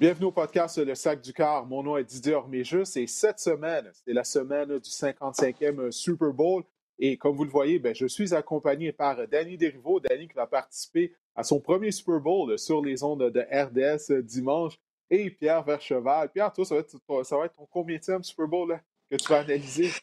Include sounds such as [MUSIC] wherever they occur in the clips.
Bienvenue au podcast Le Sac du Car. Mon nom est Didier Orméjus et cette semaine, c'est la semaine du 55e Super Bowl. Et comme vous le voyez, ben, je suis accompagné par Danny Derivo. Danny qui va participer à son premier Super Bowl sur les ondes de RDS dimanche. Et Pierre Vercheval. Pierre, toi, ça va être, ça va être ton combienième Super Bowl que tu vas analyser? [LAUGHS]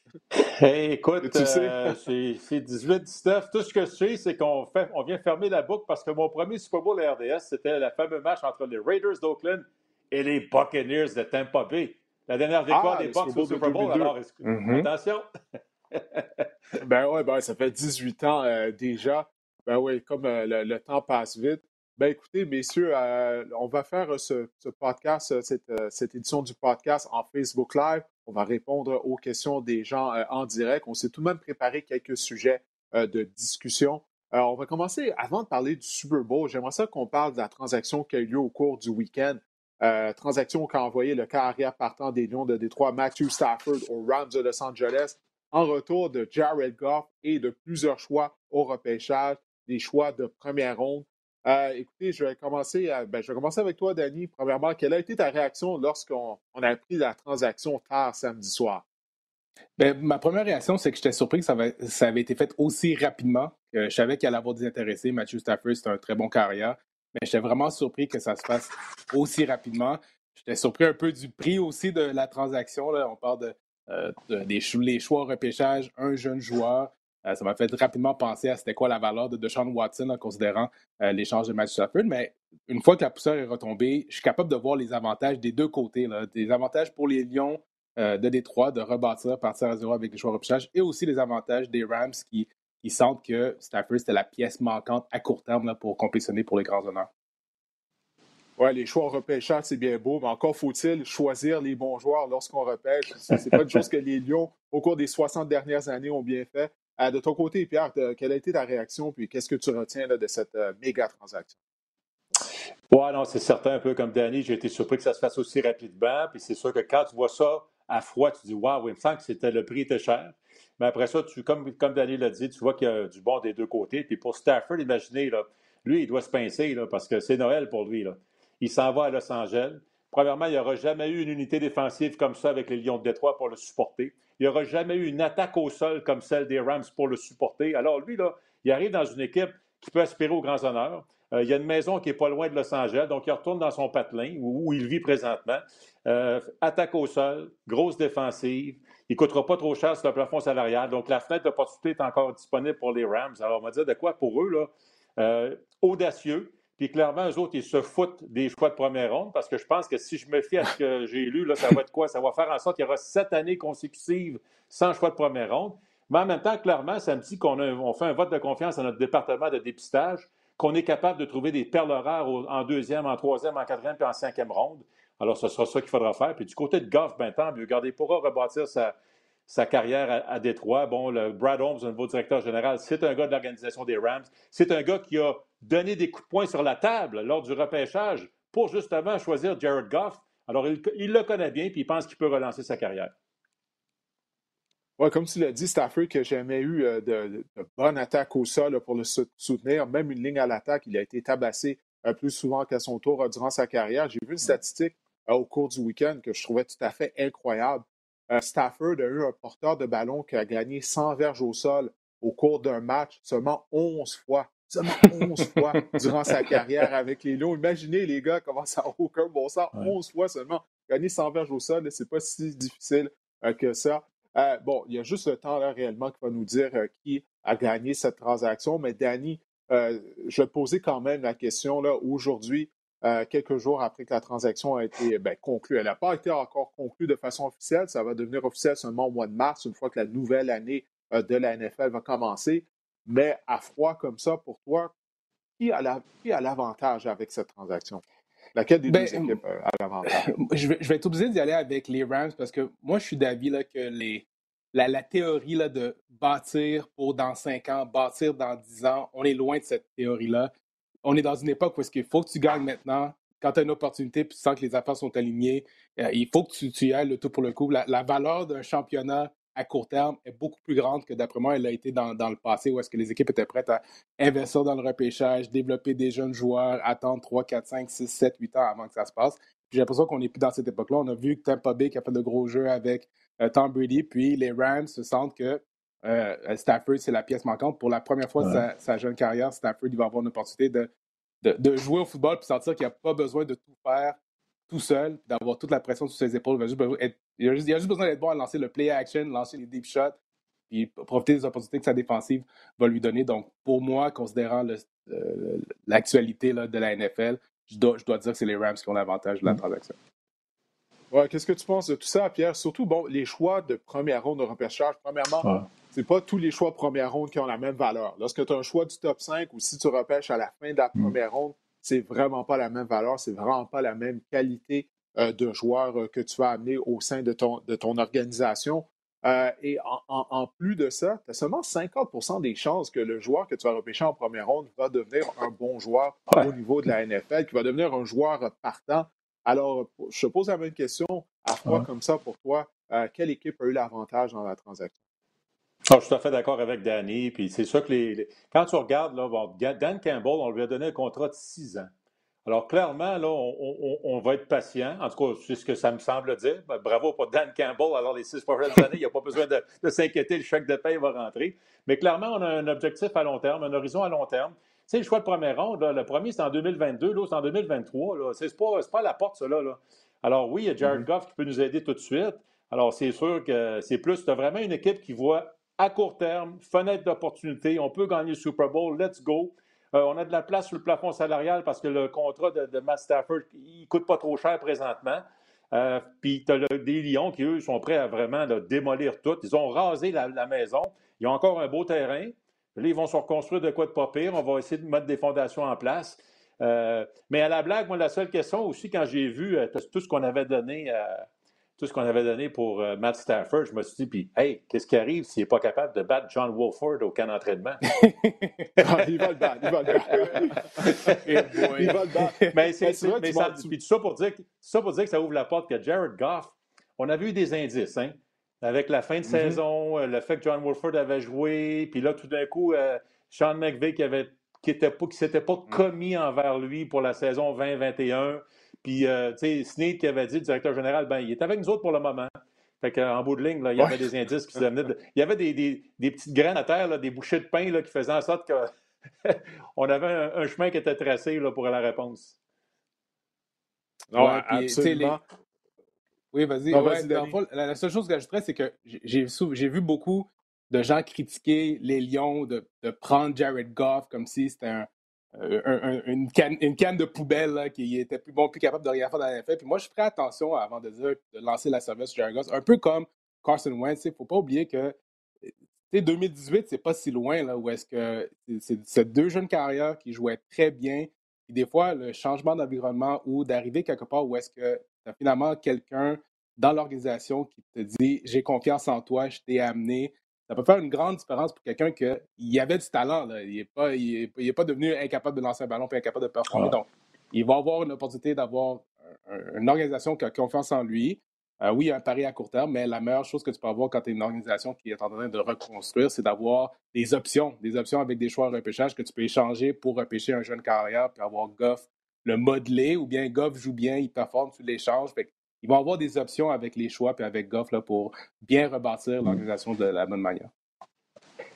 Hey, écoute, euh, c'est 18-19. Tout ce que je sais, c'est qu'on on vient fermer la boucle parce que mon premier Super Bowl à RDS, c'était le fameux match entre les Raiders d'Oakland et les Buccaneers de Tampa Bay. La dernière victoire ah, des Bucks au Super Bowl, alors mm-hmm. attention. [LAUGHS] ben oui, ben, ça fait 18 ans euh, déjà. Ben oui, comme euh, le, temps passe vite. Ben écoutez, messieurs, euh, on va faire ce, podcast, cette, cette, édition du podcast en Facebook Live. On va répondre aux questions des gens en direct. On s'est tout de même préparé quelques sujets de discussion. on va commencer, avant de parler du Super Bowl, j'aimerais ça qu'on parle de la transaction qui a eu lieu au cours du week-end. Euh, transaction qui a envoyé le carrière partant des Lions de Détroit, Matthew Stafford, aux Rams de Los Angeles, en retour de Jared Goff et de plusieurs choix au repêchage, des choix de première ronde. Euh, écoutez, je vais, commencer, ben, je vais avec toi, Danny. Premièrement, quelle a été ta réaction lorsqu'on a appris la transaction tard samedi soir? Ben, ma première réaction, c'est que j'étais surpris que ça avait, ça avait, été fait aussi rapidement. je savais qu'il allait avoir des intéressés. Matthew Stafford, c'est un très bon carrière j'étais vraiment surpris que ça se fasse aussi rapidement. J'étais surpris un peu du prix aussi de la transaction. Là. On parle de, euh, des les choix repêchage, un jeune joueur. Euh, ça m'a fait rapidement penser à c'était quoi la valeur de Deshaun Watson en considérant euh, l'échange de Matthew Stafford. Mais une fois que la poussière est retombée, je suis capable de voir les avantages des deux côtés. Là. Des avantages pour les Lions de Détroit de rebâtir, partir à zéro avec les choix au repêchage et aussi les avantages des Rams qui ils sentent que Stafford, c'était la pièce manquante à court terme là, pour compétitionner pour les grands honneurs. Oui, les choix en repêchage, c'est bien beau, mais encore faut-il choisir les bons joueurs lorsqu'on repêche. Ce n'est pas une chose que les Lions, au cours des 60 dernières années, ont bien fait. Euh, de ton côté, Pierre, quelle a été ta réaction, puis qu'est-ce que tu retiens de cette euh, méga transaction? Oui, non, c'est certain, un peu comme Danny, j'ai été surpris que ça se fasse aussi rapidement. Puis c'est sûr que quand tu vois ça à froid, tu dis Waouh, il me semble que c'était, le prix était cher. Mais après ça, tu, comme, comme Daniel l'a dit, tu vois qu'il y a du bon des deux côtés. Puis pour Stafford, imaginez, là, lui, il doit se pincer parce que c'est Noël pour lui. Il s'en va à Los Angeles. Premièrement, il n'y aura jamais eu une unité défensive comme ça avec les Lions de Détroit pour le supporter. Il n'y aura jamais eu une attaque au sol comme celle des Rams pour le supporter. Alors lui, il arrive dans une équipe qui peut aspirer aux grands honneurs. Euh, il y a une maison qui n'est pas loin de Los Angeles, donc il retourne dans son patelin où, il vit présentement. Euh, attaque au sol, grosse défensive. Il ne coûtera pas trop cher sur le plafond salarial. Donc, la fenêtre d'opportunité est encore disponible pour les Rams. Alors, on va dire de quoi pour eux, là? Euh, audacieux. Puis clairement, eux autres, ils se foutent des choix de première ronde parce que je pense que si je me fie à ce que [LAUGHS] j'ai lu, là, ça va être quoi? Ça va faire en sorte qu'il y aura sept années consécutives sans choix de première ronde. Mais en même temps, clairement, ça me dit qu'on on fait un vote de confiance à notre département de dépistage, qu'on est capable de trouver des perles rares en deuxième, en troisième, en quatrième puis en cinquième ronde. Alors, ce sera ça qu'il faudra faire. Puis du côté de Goff, ben, tant mieux. Regardez, il pourra rebâtir sa, sa carrière à, Détroit. Bon, le Brad Holmes, le nouveau directeur général, c'est un gars de l'organisation des Rams. C'est un gars qui a donné des coups de poing sur la table lors du repêchage pour justement choisir Jared Goff. Alors, il, le connaît bien, puis il pense qu'il peut relancer sa carrière. Oui, comme tu l'as dit, Stafford qui n'a jamais eu euh, de, bonne attaque au sol pour le soutenir, même une ligne à l'attaque, il a été tabassé euh, plus souvent qu'à son tour euh, durant sa carrière. J'ai vu une statistique au cours du week-end que je trouvais tout à fait incroyable. Euh, Stafford a eu un porteur de ballon qui a gagné 100 verges au sol au cours d'un match seulement 11 fois. Seulement [LAUGHS] 11 fois durant sa carrière avec les Lions. Imaginez, les gars, comment ça n'a aucun bon sens. 11 fois seulement. Gagner 100 verges au sol, c'est pas si difficile euh, que ça. Euh, bon, il y a juste le temps là réellement qui va nous dire qui a gagné cette transaction. Mais Danny, je vais te poser quand même la question là aujourd'hui. Euh, quelques jours après que la transaction a été ben, conclue. Elle n'a pas été encore conclue de façon officielle. Ça va devenir officiel seulement au mois de mars, une fois que la nouvelle année euh, de la NFL va commencer. Mais à froid comme ça, pour toi, qui a l'avantage avec cette transaction? Laquelle des deux ben, équipes euh, a l'avantage? Je vais, être obligé d'y aller avec les Rams parce que moi, je suis d'avis que les, la, la, théorie là, de bâtir pour dans cinq ans, bâtir dans dix ans, on est loin de cette théorie-là on est dans une époque où il faut que tu gagnes maintenant. Quand tu as une opportunité, puis tu sens que les affaires sont alignées, euh, il faut que tu, tu, ailles le tout pour le coup. La, valeur d'un championnat à court terme est beaucoup plus grande que d'après moi, elle a été dans, dans, le passé, où est-ce que les équipes étaient prêtes à investir dans le repêchage, développer des jeunes joueurs, attendre 3, 4, 5, 6, 7, 8 ans avant que ça se passe. J'ai l'impression qu'on n'est plus dans cette époque-là. On a vu que Tampa Bay qui a fait de gros jeux avec euh, Tom Brady, puis les Rams se sentent que euh, Stafford, c'est la pièce manquante. Pour la première fois de sa, jeune carrière, Stafford il va avoir une opportunité de, de, jouer au football puis sentir qu'il n'a pas besoin de tout faire tout seul, d'avoir toute la pression sur ses épaules. Il, a juste, juste besoin d'être bon à lancer le play action, lancer les deep shots, puis profiter des opportunités que sa défensive va lui donner. Donc, pour moi, considérant l'actualité de la NFL, je dois, je dois dire que c'est les Rams qui ont l'avantage de la mm. transaction. Ouais, Qu'est-ce que tu penses de tout ça, Pierre? Surtout, bon, les choix de première ronde de repêchage, premièrement, c'est pas tous les choix de première ronde qui ont la même valeur. Lorsque tu as un choix du top 5 ou si tu repêches à la fin de la mm. première ronde, c'est vraiment pas la même valeur, c'est vraiment pas la même qualité euh, de joueur euh, que tu vas amener au sein de ton, de ton organisation. Euh, et en, plus de ça, tu as seulement 50% des chances que le joueur que tu vas repêcher en première ronde va devenir un bon joueur au niveau de la NFL, qui va devenir un joueur partant. Alors, je te pose la même question à froid comme ça pour toi. quelle équipe a eu l'avantage dans la transaction? Ah, je suis tout à fait d'accord avec Danny. Puis c'est sûr que les, quand tu regardes, là, Dan Campbell, on lui a donné un contrat de six ans. Alors, clairement, là, on, va être patient. En tout cas, c'est ce que ça me semble dire. Ben, bravo pour Dan Campbell. Alors, les six prochaines [LAUGHS] années, il n'y a pas besoin de, s'inquiéter, le chèque de paie va rentrer. Mais clairement, on a un objectif à long terme, un horizon à long terme. Tu sais, le choix de première ronde, le premier, c'est en 2022, l'autre, c'est en 2023. Ce n'est pas, pas, à la porte, cela. Là. Alors, oui, il y a Jared mm-hmm. Goff qui peut nous aider tout de suite. Alors, c'est sûr que c'est plus, tu as vraiment une équipe qui voit à court terme, fenêtre d'opportunité, on peut gagner le Super Bowl, let's go. Euh, on a de la place sur le plafond salarial parce que le contrat de, Matt Stafford, il ne coûte pas trop cher présentement. Euh, puis tu as des Lions qui, eux, sont prêts à vraiment démolir tout. Ils ont rasé la, maison. Ils ont encore un beau terrain. Là, ils vont se reconstruire de quoi de pas pire. On va essayer de mettre des fondations en place. Euh, mais à la blague, moi, la seule question aussi, quand j'ai vu tout ce qu'on avait donné à tout ce qu'on avait donné pour euh, Matt Stafford, je me suis dit, puis, hey, qu'est-ce qui arrive s'il n'est pas capable de battre John Wolford au camp d'entraînement? Ah, [LAUGHS] il va le battre, il va le battre. [LAUGHS] il va le battre. Mais c'est ça, puis ça pour, dire, ça pour dire que ça ouvre la porte que Jared Goff, on avait eu des indices, hein? Avec la fin de mm-hmm. saison, euh, le fait que John Wolford avait joué, puis là, tout d'un coup, euh, Sean McVay qui avait qui ne s'était pas mm. commis envers lui pour la saison 2021. Puis, euh, tu sais, Snead qui avait dit, le directeur général, ben, il est avec nous autres pour le moment. Fait qu'en bout de ligne, là, il y avait des indices qui se amenaient. Il y avait des, des, des, petites graines à terre, là, des bouchées de pain là, qui faisaient en sorte qu'on [LAUGHS] avait un, chemin qui était tracé là, pour la réponse. Non, absolument. Oui, vas-y. la, seule chose que j'ajouterais, c'est que j'ai vu beaucoup de gens critiquer les Lions, de, de prendre Jared Goff comme si c'était un, euh, une, canne, une, canne, de poubelle qui était plus bon, plus capable de rien faire dans NFL. Puis moi, je ferai attention avant de dire de lancer la service Jared. Un peu comme Carson Wentz. Il ne faut pas oublier que 2018, c'est pas si loin là, où est-ce que c'est deux jeunes carrières qui jouaient très bien. Puis des fois, le changement d'environnement ou d'arriver quelque part où est-ce que tu as finalement quelqu'un dans l'organisation qui te dit J'ai confiance en toi, je t'ai amené, ça peut faire une grande différence pour quelqu'un qui avait du talent. Il n'est pas, il pas devenu incapable de lancer un ballon et incapable de performer. Donc, il va avoir une opportunité d'avoir une organisation qui a confiance en lui. Euh, oui, un pari à court terme, mais la meilleure chose que tu peux avoir quand tu es une organisation qui est en train de reconstruire, c'est d'avoir des options, des options avec des choix de repêchage que tu peux échanger pour repêcher un jeune carrière, puis avoir Goff le modeler, ou bien Goff joue bien, il performe, tu l'échanges ils vont avoir des options avec les choix et avec Goff là, pour bien rebâtir mm. l'organisation de la bonne manière.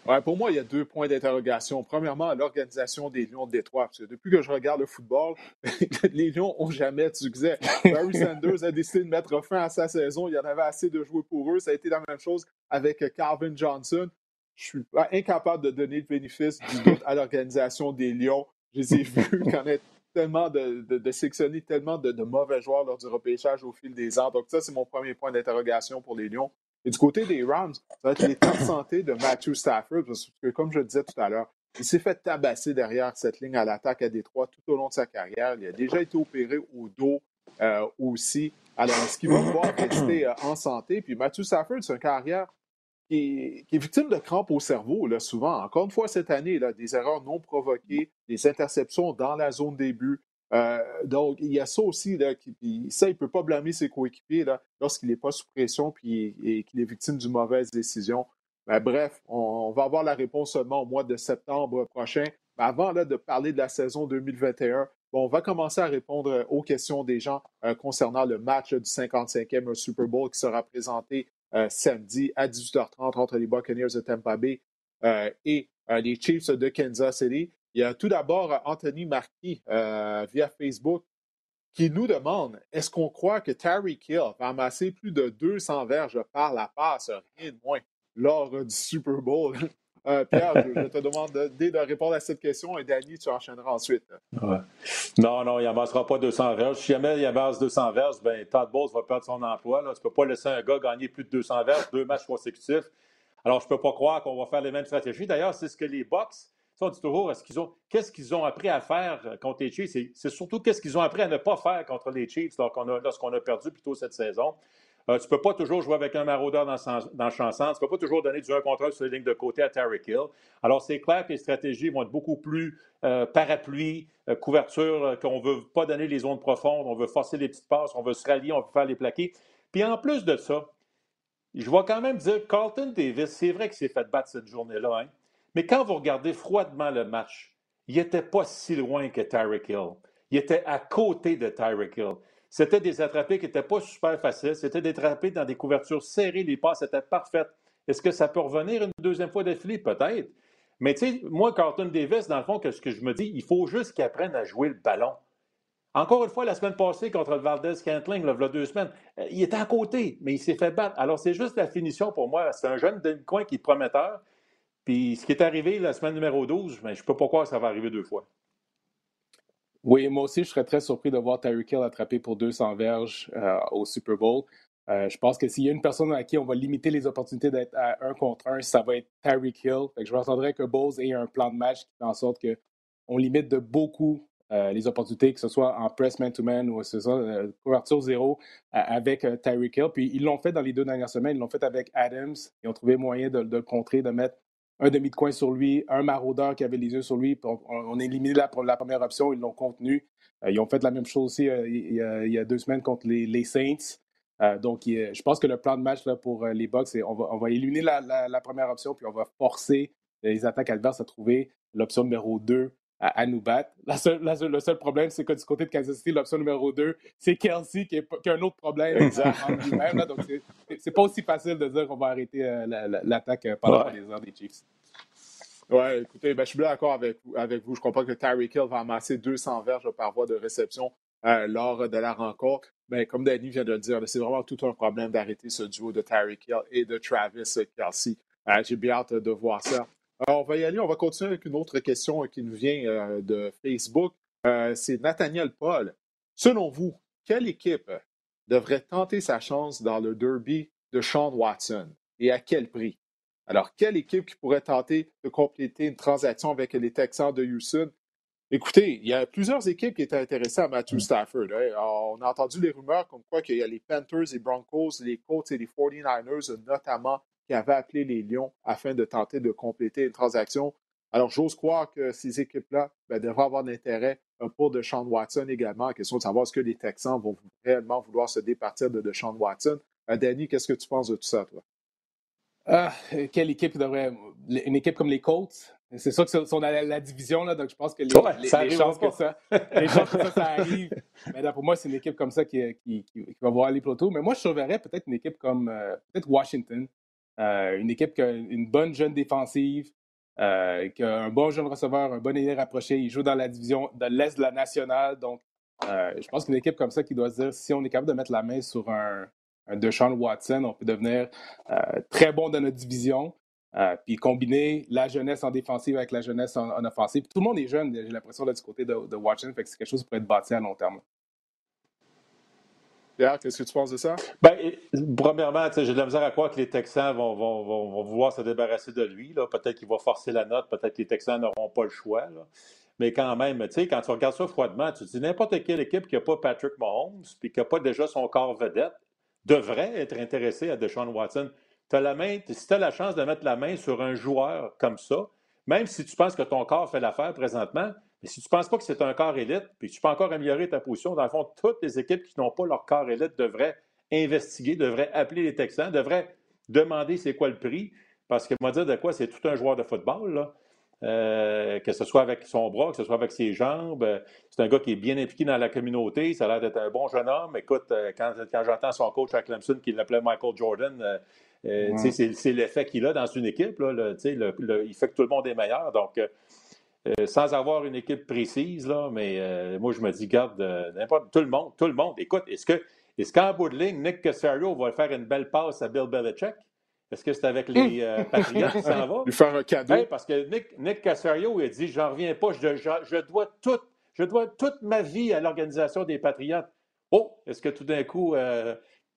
Ouais, pour moi, il y a deux points d'interrogation. Premièrement, l'organisation des Lions de Détroit. Parce que depuis que je regarde le football, [LAUGHS] les Lions n'ont jamais de succès. Barry Sanders a décidé de mettre fin à sa saison. Il y en avait assez de jouer pour eux. Ça a été la même chose avec Calvin Johnson. Je suis incapable de donner le bénéfice du doute à l'organisation des Lions. Je les ai vus [LAUGHS] connaître tellement de, de, sélectionner tellement de, mauvais joueurs lors du repêchage au fil des ans. Donc, ça, c'est mon premier point d'interrogation pour les Lions. Et du côté des Rams, ça va être l'état de santé de Matthew Stafford, parce que, comme je le disais tout à l'heure, il s'est fait tabasser derrière cette ligne à l'attaque à Détroit tout au long de sa carrière. Il a déjà été opéré au dos euh, aussi. Alors, est-ce qu'il va pouvoir rester euh, en santé? Puis Matthew Stafford, c'est une carrière qui est, victime de crampes au cerveau, là, souvent. Encore une fois, cette année, là, des erreurs non provoquées, des interceptions dans la zone début. donc, il y a ça aussi, là, ça, il ne peut pas blâmer ses coéquipiers lorsqu'il n'est pas sous pression et qu'il est victime d'une mauvaise décision. Ben, bref, on, va avoir la réponse seulement au mois de septembre prochain. Mais avant là, de parler de la saison 2021, on va commencer à répondre aux questions des gens euh, concernant le match du 55e Super Bowl qui sera présenté euh, samedi à 18h30 entre les Buccaneers de Tampa Bay euh, et les Chiefs de Kansas City. Il y a tout d'abord Anthony Marquis via Facebook qui nous demande est-ce qu'on croit que Terry Kill va amasser plus de 200 verges par la passe, rien de moins, lors du Super Bowl? [LAUGHS] Euh, Pierre, je, te demande de, répondre à cette question et Danny, tu enchaîneras ensuite. Non, non, il n'avancera pas 200 verges. Si jamais il avance 200 verges, ben, Todd Bowles va perdre son emploi. Tu ne peux pas laisser un gars gagner plus de 200 verges, deux matchs consécutifs. Alors, je ne peux pas croire qu'on va faire les mêmes stratégies. D'ailleurs, c'est ce que les Bucks, on dit toujours, ce qu'ils ont, qu'est-ce qu'ils ont appris à faire contre les Chiefs? C'est surtout qu'est-ce qu'ils ont appris à ne pas faire contre les Chiefs lorsqu'on a, a perdu plus tôt cette saison. Euh, tu ne peux pas toujours jouer avec un maraudeur dans, le champ. Tu ne peux pas toujours donner du 1 contre sur les lignes de côté à Terry Hill. Alors, c'est clair que les stratégies vont être beaucoup plus euh, parapluie, euh, couverture, qu'on ne veut pas donner les zones profondes, on veut forcer les petites passes, on veut se rallier, on veut faire les plaquer. Puis en plus de ça, je vais quand même dire, Carlton Davis, c'est vrai qu'il s'est fait battre cette journée-là, hein? mais quand vous regardez froidement le match, il n'était pas si loin que Tyreek Hill. Il était à côté de Tyreek Hill. C'était des attrapés qui n'étaient pas super faciles. C'était des attrapés dans des couvertures serrées. Les passes étaient parfaites. Est-ce que ça peut revenir une deuxième fois d'affilée? Peut-être. Mais tu sais, moi, Carlton Davis, dans le fond, ce que je me dis, il faut juste qu'il apprenne à jouer le ballon. Encore une fois, la semaine passée, contre le Valdez Cantling, il y a deux semaines, euh, il était à côté, mais il s'est fait battre. Alors, c'est juste la finition pour moi. C'est un jeune demi-coin qui est prometteur. Puis, ce qui est arrivé la semaine numéro 12, mais je ne peux pas croire que ça va arriver deux fois. Oui, moi aussi, je serais très surpris de voir Tyreek Hill attrapé pour 200 verges euh, au Super Bowl. Euh, je pense que s'il y a une personne à qui on va limiter les opportunités d'être à un contre un, ça va être Tyreek Hill. je m'attendrais que Bowles ait un plan de match qui fait en sorte qu'on limite de beaucoup euh, les opportunités, que ce soit en press man-to-man ou ce couverture zéro avec Tyreek Hill. Puis ils l'ont fait dans les deux dernières semaines. Ils l'ont fait avec Adams. Ils ont trouvé moyen de, de le contrer, de mettre un demi de coin sur lui, un maraudeur qui avait les yeux sur lui. On, a éliminé la, première option, ils l'ont contenu. Euh, ils ont fait la même chose aussi euh, il, y a, deux semaines contre les, Saints. Euh, donc, je pense que le plan de match pour les Bucks, c'est on va, on va éliminer la, première option, puis on va forcer les attaques adverses à trouver l'option numéro 2 à, nous battre. le seul problème, c'est que du côté de Kansas City, l'option numéro 2, c'est Kelsey qui, qui, a un autre problème lui-même. Donc, c'est pas aussi facile de dire qu'on va arrêter l'attaque pendant les heures des Chiefs. Oui, écoutez, ben, je suis bien d'accord avec, avec vous. Je comprends que Tyreek Hill va amasser 200 verges par voie de réception euh, lors de la rencontre. Mais ben, comme Danny vient de le dire, c'est vraiment tout un problème d'arrêter ce duo de Tyreek Hill et de Travis Kelsey. Euh, j'ai bien hâte de voir ça. Alors, on va y aller. On va continuer avec une autre question qui nous vient euh, de Facebook. c'est Nathaniel Paul. Selon vous, quelle équipe devrait tenter sa chance dans le derby de Sean Watson et à quel prix? Alors, quelle équipe qui pourrait tenter de compléter une transaction avec les Texans de Houston? Écoutez, il y a plusieurs équipes qui étaient intéressées à Matthew mm. Stafford. Hein. on a entendu les rumeurs comme quoi qu'il y a les Panthers, les Broncos, les Colts et les 49ers notamment qui avaient appelé les Lions afin de tenter de compléter une transaction. Alors, j'ose croire que ces équipes-là ben, devraient avoir l'intérêt euh, pour Deshaun Watson également. La question de savoir est-ce que les Texans vont réellement vouloir se départir de Deshaun Watson. Euh, Danny, qu'est-ce que tu penses de tout ça, toi? Ah, quelle équipe devrait. Une équipe comme les Colts? C'est sûr que sont dans la, division, là, donc je pense que les, chances que ça, les chances que ça, arrive. [LAUGHS] Mais pour moi, c'est une équipe comme ça qui, qui, va voir les plateaux. Mais moi, je surveillerais peut-être une équipe comme euh, peut-être Washington. Euh, une équipe qui a une bonne jeune défensive, euh, qui a un bon jeune receveur, un bon ailier rapproché. Il joue dans la division de l'Est de la nationale. Donc, je pense qu'une équipe comme ça qui doit se dire si on est capable de mettre la main sur un, de Sean Watson, on peut devenir euh, très bon dans notre division. Euh, puis combiner la jeunesse en défensive avec la jeunesse en, offensive. Tout le monde est jeune, j'ai l'impression, là, du côté de, Watson, fait que c'est quelque chose qui pourrait être bâti à long terme. Pierre, qu'est-ce que tu penses de ça? Bien, premièrement, j'ai de la misère à croire que les Texans vont, vont, vouloir se débarrasser de lui. Peut-être qu'il va forcer la note, peut-être que les Texans n'auront pas le choix. Mais quand même, quand tu regardes ça froidement, tu te dis n'importe quelle équipe qui n'a pas Patrick Mahomes puis qui n'a pas déjà son corps vedette, devrait être intéressé à Deshaun Watson. La main, si tu as la chance de mettre la main sur un joueur comme ça, même si tu penses que ton corps fait l'affaire présentement, Mais si tu ne penses pas que c'est un corps élite, puis que tu peux encore améliorer ta position, dans le fond, toutes les équipes qui n'ont pas leur corps élite devraient investiguer, devraient appeler les Texans, devraient demander c'est quoi le prix. Parce que moi, dire de quoi, c'est tout un joueur de football, là. Euh, que ce soit avec son bras, que ce soit avec ses jambes. C'est un gars qui est bien impliqué dans la communauté. Ça a l'air d'être un bon jeune homme. Écoute, euh, quand, quand j'entends son coach à Clemson qui l'appelait Michael Jordan, euh, c'est l'effet qu'il a dans une équipe. Là, le, il fait que tout le monde est meilleur. Donc, sans avoir une équipe précise, là, mais moi, je me dis, garde, n'importe, tout le monde, tout le monde. Écoute, est-ce que est-ce qu'en bout de ligne, Nick Casario va faire une belle passe à Bill Belichick? Est-ce que c'est avec les euh, Patriots qui s'en va? [LAUGHS] Lui faire un cadeau. parce que Nick, Nick Casario, il a dit J'en reviens pas, je, je, dois tout, je dois toute ma vie à l'organisation des Patriotes. Oh, est-ce que tout d'un coup, euh,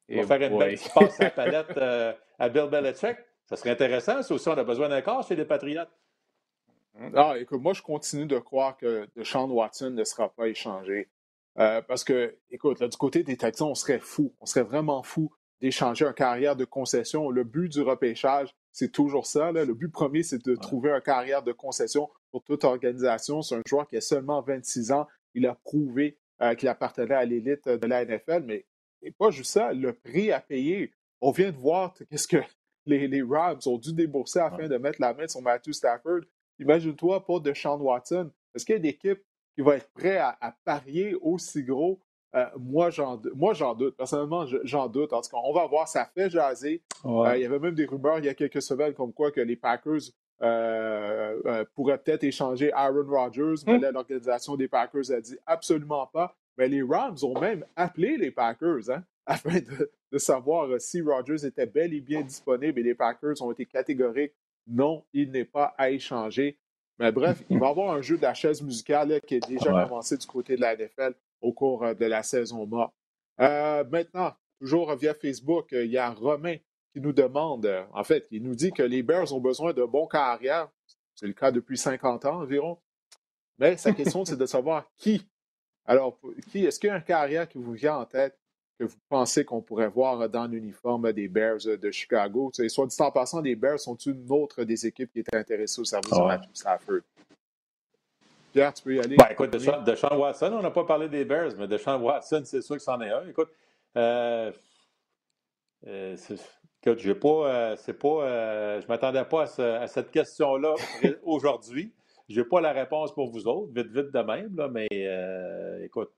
il va faire une belle passe à la [LAUGHS] palette euh, à Bill Belichick? Ça serait intéressant, c'est aussi on a besoin d'un corps chez les Patriotes. Ah, écoute, moi, je continue de croire que Sean Watson ne sera pas échangé. parce que, écoute, du côté des Texans, on serait fou. On serait vraiment fou d'échanger un carrière de concession. Le but du repêchage, c'est toujours ça. Le but premier, c'est de trouver un carrière de concession pour toute organisation. C'est un joueur qui a seulement 26 ans. Il a prouvé euh, qu'il appartenait à l'élite de la NFL, mais pas juste ça, le prix à payer. On vient de voir qu'est-ce que les, Rams ont dû débourser afin de mettre la main sur Matthew Stafford. Imagine-toi pas de Sean Watson. Est-ce qu'il y a une équipe qui va être prête à parier aussi gros? Euh, moi, j'en doute. Personnellement, j'en doute. En tout cas, on va voir. Ça fait jaser. Euh, il y avait même des rumeurs il y a quelques semaines comme quoi que les Packers euh, pourraient peut-être échanger Aaron Rodgers. Mais hum. l'organisation des Packers a dit absolument pas. Mais les Rams ont même appelé les Packers hein, [LAUGHS] afin de, savoir si Rodgers était bel et bien disponible. Et les Packers ont été catégoriques. Non, il n'est pas à échanger. Mais bref, il va y avoir un jeu de la chaise musicale qui est déjà avancé du côté de la NFL au cours euh, de la saison morte. Euh, maintenant, toujours via Facebook, euh, il y a Romain qui nous demande, en fait, il nous dit que les Bears ont besoin de bons carrières. C'est le cas depuis 50 ans environ. Mais sa question, c'est de savoir qui. Alors, qui est-ce qu'il y a un carrière qui vous vient en tête? Que vous pensez qu'on pourrait voir dans l'uniforme des Bears de Chicago? soit dit en passant, les Bears sont une autre des équipes qui était intéressée au service de Matthew Stafford. Pierre, tu peux y aller? Ben, écoute, de Sean, Watson, on n'a pas parlé des Bears, mais de Sean Watson, c'est sûr que c'en est un. Écoute, euh, euh, écoute, j'ai pas, euh, c'est pas, euh, je m'attendais pas à, cette question-là aujourd'hui. Je n'ai pas la réponse pour vous autres, vite, vite de même, là, mais écoute,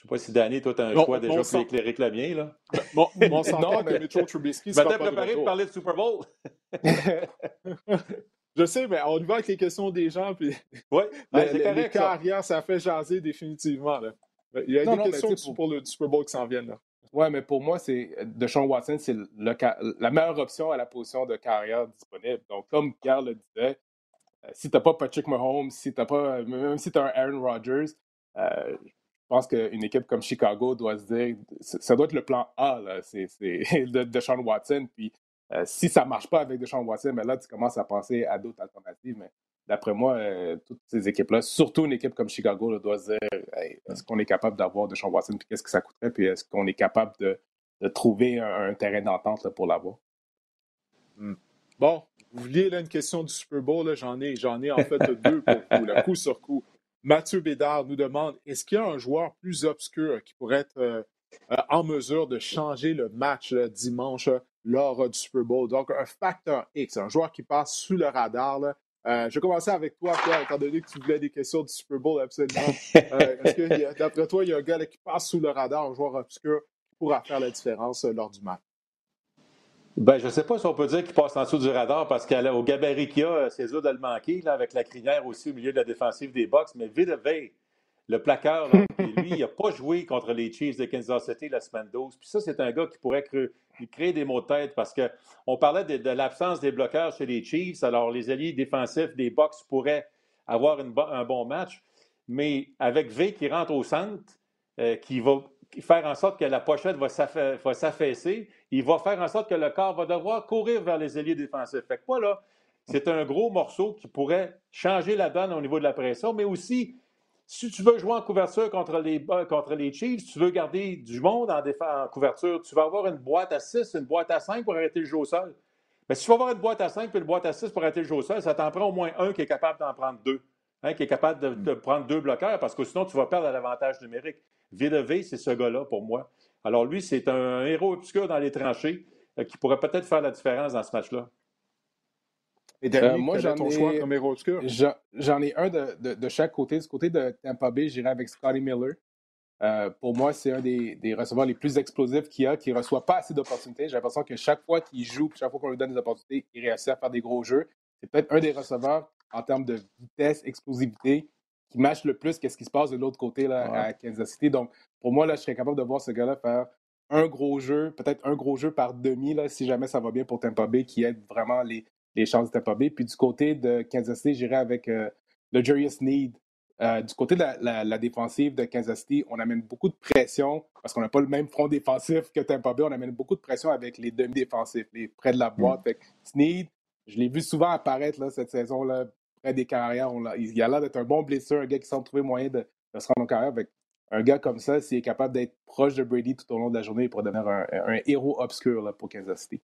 je ne sais pas si Danny, toi, tu as un choix déjà plus éclairé que le mien. Là. Bon, mon [LAUGHS] non, mais Mitchell Trubisky, c'est pas préparé pour parler de Super Bowl. [LAUGHS] Je sais, mais on y va avec les questions des gens. Puis [LAUGHS] oui, c'est correct. Les carrières, ça. fait jaser définitivement. Il y a des questions pour... le Super Bowl qui s'en viennent. Oui, mais pour moi, c'est Deshaun Watson, c'est la meilleure option à la position de carrière disponible. Donc, comme Pierre le disait, euh, si tu n'as pas Patrick Mahomes, si t'as pas, même si tu as un Aaron Rodgers, euh, pense qu'une équipe comme Chicago doit se dire, ça doit être le plan A, c'est [LAUGHS] de Deshaun Watson. Puis euh, si ça ne marche pas avec Deshaun Watson, mais là, tu commences à penser à d'autres alternatives. Mais d'après moi, euh, toutes ces équipes-là, surtout une équipe comme Chicago, doit se dire est-ce qu'on est capable d'avoir Deshaun Watson, puis qu'est-ce que ça coûterait, puis est-ce qu'on est capable de, trouver un, terrain d'entente pour l'avoir? Hmm. Bon, vous vouliez là, une question du Super Bowl, j'en ai, ai en fait deux pour vous, coup sur coup. Mathieu Bédard nous demande est-ce qu'il y a un joueur plus obscur qui pourrait être euh, en mesure de changer le match dimanche lors du Super Bowl? Donc, un facteur X, un joueur qui passe sous le radar. Euh, je vais commencer avec toi, Pierre, étant donné que tu voulais des questions du Super Bowl, absolument. Euh, est-ce que, d'après toi, il y a un gars qui passe sous le radar, un joueur obscur, qui pourra faire la différence euh, lors du match? Ben, je ne sais pas si on peut dire qu'il passe en dessous du radar parce qu'au gabarit qu'il a, c'est dur de le manquer, là, avec la crinière aussi au milieu de la défensive des box. Mais Videvey, le plaqueur, [LAUGHS] lui, il n'a pas joué contre les Chiefs de Kansas City la semaine 12. Puis ça, c'est un gars qui pourrait créer des mots de tête parce qu'on parlait de, l'absence des bloqueurs chez les Chiefs. Alors, les alliés défensifs des Bucks pourraient avoir un bon match. Mais avec V qui rentre au centre, euh, qui va faire en sorte que la pochette va s'affaisser, il va faire en sorte que le corps va devoir courir vers les alliés défensifs. Fait que moi, là, c'est un gros morceau qui pourrait changer la donne au niveau de la pression, mais aussi si tu veux jouer en couverture contre les, contre les Chiefs, tu veux garder du monde en, en couverture, tu vas avoir une boîte à 6, une boîte à 5 pour arrêter le jeu au sol. Mais si tu vas avoir une boîte à 5 et une boîte à 6 pour arrêter le jeu au sol, ça t'en prend au moins un qui est capable d'en prendre deux. hein, qui est capable de, mm. prendre deux bloqueurs, parce que sinon, tu vas perdre l'avantage numérique. V c'est ce gars-là pour moi. Alors lui, c'est un héros obscur dans les tranchées euh, qui pourrait peut-être faire la différence dans ce match-là. Et euh, moi, j'en ai, choix comme héros obscur? J'en ai un de, de, chaque côté. Du côté de Tampa Bay, j'irai avec Scotty Miller. Euh, pour moi, c'est un des, des, receveurs les plus explosifs qu'il y a, qui ne reçoit pas assez d'opportunités. J'ai l'impression que chaque fois qu'il joue, chaque fois qu'on lui donne des opportunités, il réussit à faire des gros jeux. C'est peut-être un des receveurs en termes de vitesse, explosivité, qui match le plus qu'est-ce qui se passe de l'autre côté là, à Kansas City. Donc, pour moi, là, je serais capable de voir ce gars-là faire un gros jeu, peut-être un gros jeu par demi, là, si jamais ça va bien pour Tampa Bay, qui aide vraiment les, les chances de Tampa Bay. Puis du côté de Kansas City, j'irai avec euh, le Jurius Need euh, du côté de la, défensive de Kansas City, on amène beaucoup de pression parce qu'on n'a pas le même front défensif que Tampa Bay. On amène beaucoup de pression avec les demi-défensifs, les près de la boîte. Mm. Sneed, je l'ai vu souvent apparaître là, cette saison-là, près des carrières. il a l'air d'être un bon blessure, un gars qui semble trouver moyen de, se rendre en carrière. Avec un gars comme ça, s'il est capable d'être proche de Brady tout au long de la journée, il pourrait devenir un, héros obscur là, pour Kansas City.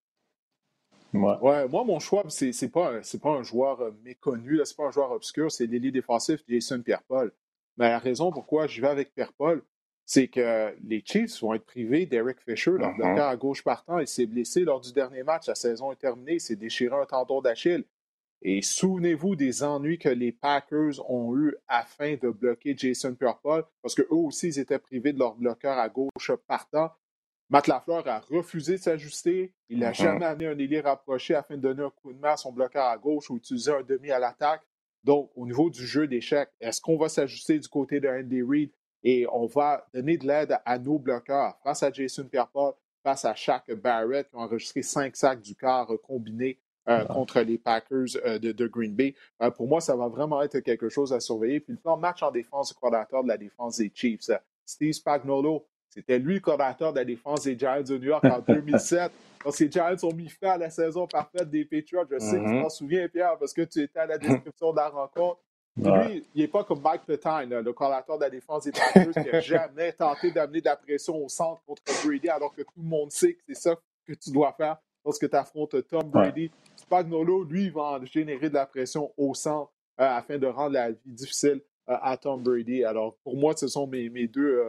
Ouais. moi, mon choix, c'est n'est pas, pas un joueur euh, méconnu, c'est pas un joueur obscur, c'est l'élite défensif Jason Pierre-Paul. Mais la raison pourquoi je vais avec Pierre-Paul, c'est que les Chiefs vont être privés d'Eric Fisher, leur bloqueur à gauche partant. Il s'est blessé lors du dernier match. La saison est terminée. Il s'est déchiré un tendon d'Achille. Et souvenez-vous des ennuis que les Packers ont eus afin de bloquer Jason Pierre-Paul, parce qu'eux aussi, ils étaient privés de leur bloqueur à gauche partant. Matt Lafleur a refusé de s'ajuster. Il n'a mm-hmm. jamais amené un ailier rapproché afin de donner un coup de main à son bloqueur à gauche ou utiliser un demi à l'attaque. Donc, au niveau du jeu d'échecs, est-ce qu'on va s'ajuster du côté de Andy Reid et on va donner de l'aide à nos bloqueurs face à Jason Pierre-Paul, face à Shaq Barrett qui ont enregistré cinq sacs du quart combinés euh, contre les Packers euh, de, Green Bay. Euh, pour moi, ça va vraiment être quelque chose à surveiller. Puis le plan match en défense du coordinateur de la défense des Chiefs, Steve Spagnuolo, c'était lui le coordinateur de la défense des Giants de New York en 2007. Quand les Giants ont mis fin à la saison parfaite des Patriots, je sais que tu mm-hmm. t'en souviens, Pierre, parce que tu étais à la description de la rencontre. Lui, il n'est pas comme Mike Petain, le coordinateur de la défense des Patriots, qui n'a jamais tenté d'amener de la pression au centre contre Brady, alors que tout le monde sait que c'est ça que tu dois faire lorsque tu affrontes Tom Brady. Spagnolo, lui, va générer de la pression au centre euh, afin de rendre la vie difficile euh, à Tom Brady. Alors, pour moi, ce sont mes, mes deux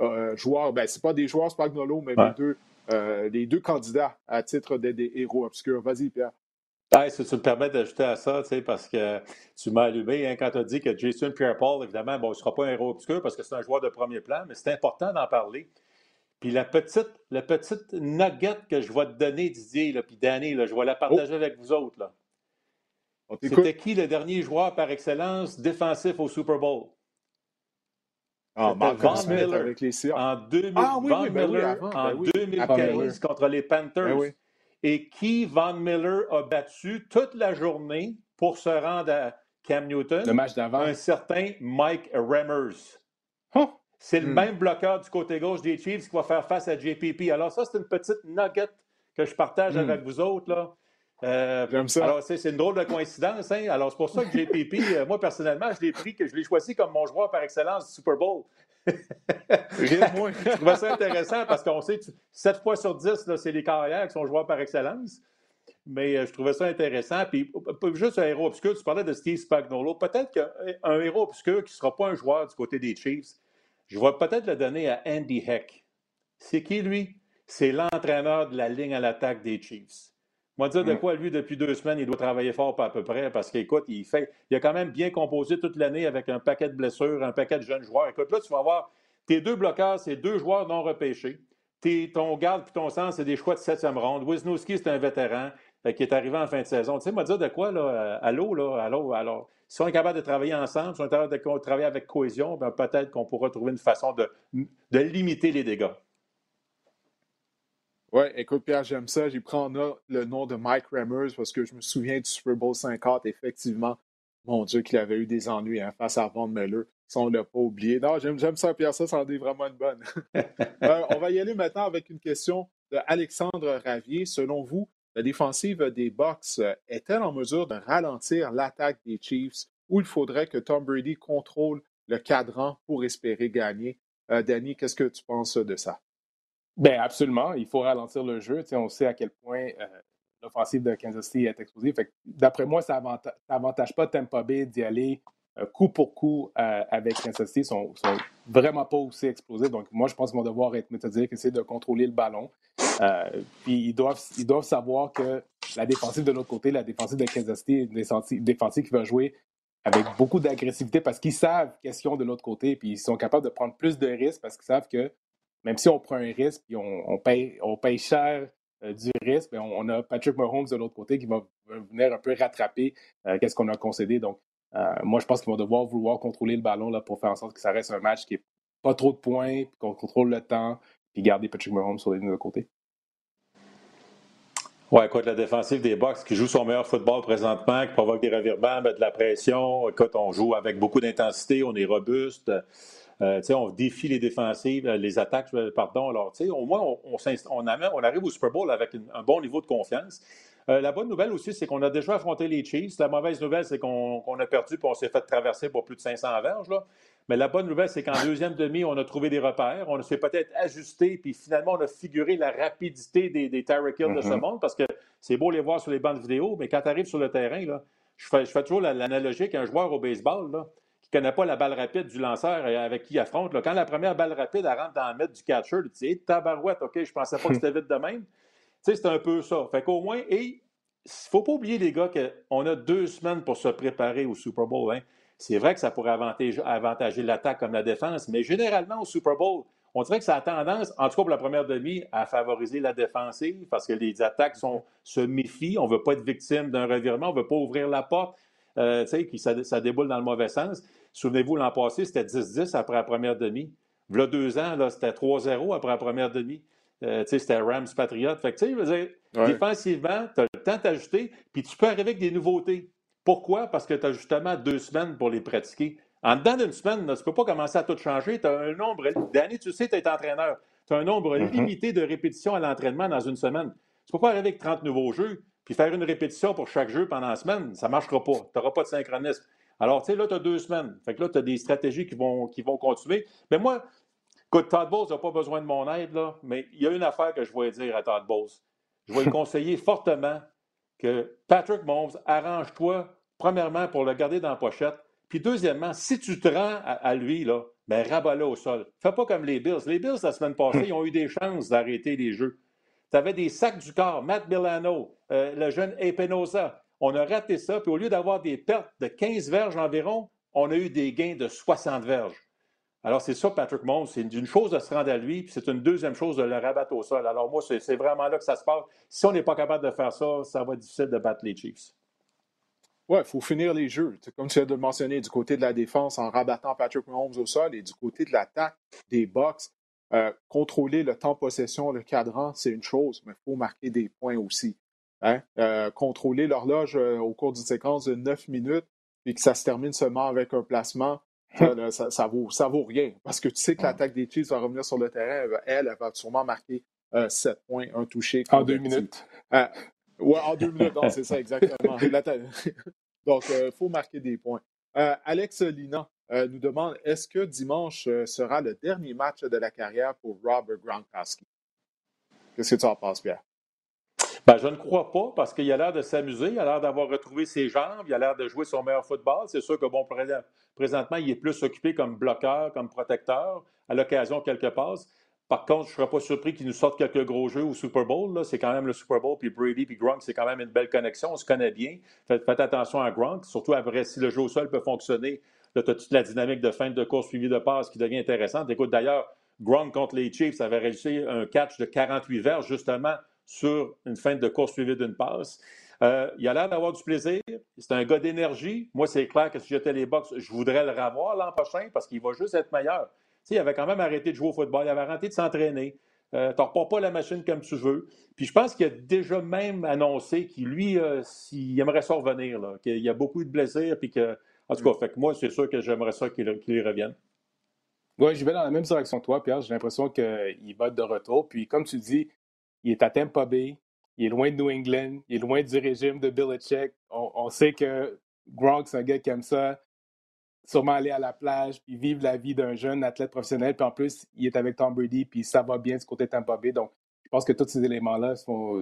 euh, joueurs, ben, c'est pas des joueurs Spagnolo, mais les, deux, les deux candidats à titre des, héros obscurs. Vas-y, Pierre. Ah, si tu me permets d'ajouter à ça, parce que tu m'as allumé hein, quand tu as dit que Jason Pierre-Paul, évidemment, bon, il ne sera pas un héros obscur parce que c'est un joueur de premier plan, mais c'est important d'en parler. Puis la petite, la petite nugget que je vais te donner, Didier, là, puis Danny, là, je vais la partager oh. avec vous autres. Là. C'était qui le dernier joueur par excellence défensif au Super Bowl? Ah, Von Miller avec les En, 2000, ah, oui, ben Miller, en 2015 ben contre les Panthers. Ben Et qui Von Miller a battu toute la journée pour se rendre à Cam Newton? Le match d'avant. Un certain Mike Remmers. C'est le hmm. même bloqueur du côté gauche des Chiefs qui va faire face à JPP. Alors ça, c'est une petite nugget que je partage hmm. avec vous autres. Là. Euh, J'aime ça. Alors, c'est une drôle de coïncidence. Hein? Alors, c'est pour ça que JPP, [LAUGHS] euh, moi, personnellement, je l'ai pris, que je l'ai choisi comme mon joueur par excellence du Super Bowl. [LAUGHS] je trouvais ça intéressant parce qu'on sait que 7 fois sur 10, c'est les carrières qui sont joueurs par excellence. Mais euh, je trouvais ça intéressant. Puis, juste un héros obscur, tu parlais de Steve Spagnuolo. Peut-être qu'un héros obscur qui ne sera pas un joueur du côté des Chiefs, je vais peut-être le donner à Andy Heck. C'est qui, lui? C'est l'entraîneur de la ligne à l'attaque des Chiefs. Moi, dire de mm. quoi, lui, depuis deux semaines, il doit travailler fort pas à peu près parce qu'écoute, il fait. Il a quand même bien composé toute l'année avec un paquet de blessures, un paquet de jeunes joueurs. Écoute, là, tu vas voir tes deux bloqueurs, c'est deux joueurs non repêchés. ton garde et ton sens, c'est des choix de septième ronde. Wisnowski, c'est un vétéran euh, qui est arrivé en fin de saison. Tu sais, moi, dire de quoi, là, euh, allô, là, allô, alors. Si on est capable de travailler ensemble, si on est capable de travailler avec cohésion, ben, peut-être qu'on pourra trouver une façon de, de limiter les dégâts. Oui, écoute, Pierre, j'aime ça. J'ai pris le nom de Mike Remmers parce que je me souviens du Super Bowl 50, effectivement. Mon Dieu, qu'il avait eu des ennuis hein, face à Von Miller. Ça, on ne l'a pas oublié. Non, j'aime ça, Pierre, ça, ça en est vraiment une bonne. [LAUGHS] Euh, on va y aller maintenant avec une question d'Alexandre Ravier. Selon vous, la défensive des Bucks euh, est-elle en mesure de ralentir l'attaque des Chiefs ou il faudrait que Tom Brady contrôle le cadran pour espérer gagner? Euh, Danny, qu'est-ce que tu penses de ça? Bien, absolument. Il faut ralentir le jeu. on sait à quel point euh, l'offensive de Kansas City est explosive. D'après moi, ça n'avantage pas Tampa Bay d'y aller coup pour coup avec Kansas City sont, sont vraiment pas aussi explosés. Donc, moi, je pense qu'ils vont devoir être méthodiques, essayer de contrôler le ballon. Puis, ils doivent, ils doivent savoir que la défensive de l'autre côté, la défensive de Kansas City, est une défensive qui va jouer avec beaucoup d'agressivité parce qu'ils savent qu'est-ce qu'ils ont de l'autre côté, puis ils sont capables de prendre plus de risques parce qu'ils savent que même si on prend un risque, puis on, paye, on paye cher euh, du risque, mais on, a Patrick Mahomes de l'autre côté qui va venir un peu rattraper euh, qu'est-ce qu'on a concédé. Donc, euh, moi, je pense qu'ils vont devoir vouloir contrôler le ballon là, pour faire en sorte que ça reste un match qui n'est pas trop de points, qu'on contrôle le temps, puis garder Patrick Mahomes sur les deux côtés. Oui, écoute, la défensive des Bucks qui joue son meilleur football présentement, qui provoque des revirements, de la pression. Écoute, on joue avec beaucoup d'intensité, on est robuste. Euh, on défie les défensives, euh, les attaques, euh, pardon. Alors, au moins, on, on, on, arrive au Super Bowl avec un bon niveau de confiance. La bonne nouvelle aussi, c'est qu'on a déjà affronté les Chiefs. La mauvaise nouvelle, c'est qu'on a perdu et on s'est fait traverser pour plus de 500 verges. Là. Mais la bonne nouvelle, c'est qu'en deuxième demi, on a trouvé des repères. On s'est peut-être ajusté, puis finalement, on a figuré la rapidité des, des Tyreek Hill de ce mm-hmm. monde, parce que c'est beau les voir sur les bandes vidéo, mais quand tu arrives sur le terrain, là, je, fais, je fais toujours l'analogie qu'un joueur au baseball là, qui ne connaît pas la balle rapide du lanceur avec qui il affronte. Là, quand la première balle rapide elle rentre dans le mètre du catcher, tu dis tabarouette, OK, je pensais pas que c'était vite de même. C'est un peu ça. Fait qu'au moins, et faut pas oublier, les gars, qu'on a deux semaines pour se préparer au Super Bowl. Hein. C'est vrai que ça pourrait avantager, l'attaque comme la défense, mais généralement au Super Bowl, on dirait que ça a tendance, en tout cas pour la première demi, à favoriser la défensive parce que les attaques se méfient. On ne veut pas être victime d'un revirement, on ne veut pas ouvrir la porte, euh, tu sais, ça, ça déboule dans le mauvais sens. Souvenez-vous, l'an passé, c'était 10-10 après la première demi. A deux ans, c'était 3-0 après la première demi. Euh, c'était Rams Patriot. Fait que, défensivement, tu as le temps d'ajuster, puis tu peux arriver avec des nouveautés. Pourquoi? Parce que tu as justement deux semaines pour les pratiquer. En dedans d'une semaine, tu ne peux pas commencer à tout changer. Tu as un nombre. Danny, tu sais, tu es entraîneur. Tu as un nombre mm-hmm. limité de répétitions à l'entraînement dans une semaine. Tu ne peux pas arriver avec 30 nouveaux jeux, puis faire une répétition pour chaque jeu pendant la semaine. Ça ne marchera pas. Tu n'auras pas de synchronisme. Alors, tu sais, là, tu as deux semaines. Fait que là, tu as des stratégies qui vont, qui vont continuer. Mais moi, écoute, Todd Bowles n'a pas besoin de mon aide, là, mais il y a une affaire que je vais dire à Todd Bowles. Je vais lui [LAUGHS] conseiller fortement que Patrick Mahomes, arrange-toi, premièrement, pour le garder dans la pochette. Puis deuxièmement, si tu te rends à, lui, là, ben rabat-le au sol. Fais pas comme les Bills. Les Bills, la semaine passée, [LAUGHS] ils ont eu des chances d'arrêter les jeux. Tu avais des sacs du corps, Matt Milano, euh, le jeune Epenosa. On a raté ça, puis au lieu d'avoir des pertes de 15 verges environ, on a eu des gains de 60 verges. Alors, c'est ça, Patrick Mahomes. C'est une chose de se rendre à lui, puis c'est une deuxième chose de le rabattre au sol. Alors, moi, c'est vraiment là que ça se passe. Si on n'est pas capable de faire ça, ça va être difficile de battre les Chiefs. Oui, il faut finir les jeux. Comme tu viens de le mentionner, du côté de la défense en rabattant Patrick Mahomes au sol et du côté de l'attaque des Bucks, euh, contrôler le temps possession, le cadran, c'est une chose, mais il faut marquer des points aussi. Hein. Euh, contrôler l'horloge euh, au cours d'une séquence de 9 minutes et que ça se termine seulement avec un placement, ça, ça, vaut, ça vaut rien. Parce que tu sais que l'attaque des Chiefs va revenir sur le terrain. Elle, elle va sûrement marquer 7 points, un touché. En deux minutes. oui, en deux minutes, c'est ça, exactement. [LAUGHS] Donc, il faut marquer des points. Alex Lina nous demande est-ce que dimanche sera le dernier match de la carrière pour Robert Gronkowski? Qu'est-ce que tu en penses, Pierre? Ben, je ne crois pas parce qu'il a l'air de s'amuser, il a l'air d'avoir retrouvé ses jambes, il a l'air de jouer son meilleur football. C'est sûr que, bon, présentement, il est plus occupé comme bloqueur, comme protecteur, à l'occasion quelques passes. Par contre, je ne serais pas surpris qu'il nous sorte quelques gros jeux au Super Bowl. C'est quand même le Super Bowl, puis Brady puis Gronk, c'est quand même une belle connexion. On se connaît bien. Faites, attention à Gronk, surtout après, si le jeu au sol peut fonctionner. Là, tu as toute la dynamique de fin de course suivie de passe qui devient intéressante. Écoute, d'ailleurs, Gronk contre les Chiefs avait réussi un catch de 48 verges, justement, sur une fin de course suivie d'une passe. Euh, il a l'air d'avoir du plaisir. C'est un gars d'énergie. Moi, c'est clair que si j'étais les Bucks, je voudrais le revoir l'an prochain parce qu'il va juste être meilleur. il avait quand même arrêté de jouer au football, il avait arrêté de s'entraîner. Euh, tu repars pas la machine comme tu veux. Puis je pense qu'il a déjà même annoncé qu'il, lui, euh, s'il aimerait ça revenir, qu'il y a beaucoup de blessures. Puis que, en tout cas, fait que moi, c'est sûr que j'aimerais ça qu'il, revienne. Oui, je vais dans la même direction que toi, Pierre. J'ai l'impression qu'il va être de retour. Puis comme tu dis, il est à Tampa Bay, il est loin de New England, il est loin du régime de Belichick. On, on sait que Gronk, c'est un gars qui aime ça, sûrement aller à la plage, puis vivre la vie d'un jeune athlète professionnel. Puis en plus, il est avec Tom Brady, puis ça va bien du côté de Tampa Bay. Donc, je pense que tous ces éléments-là,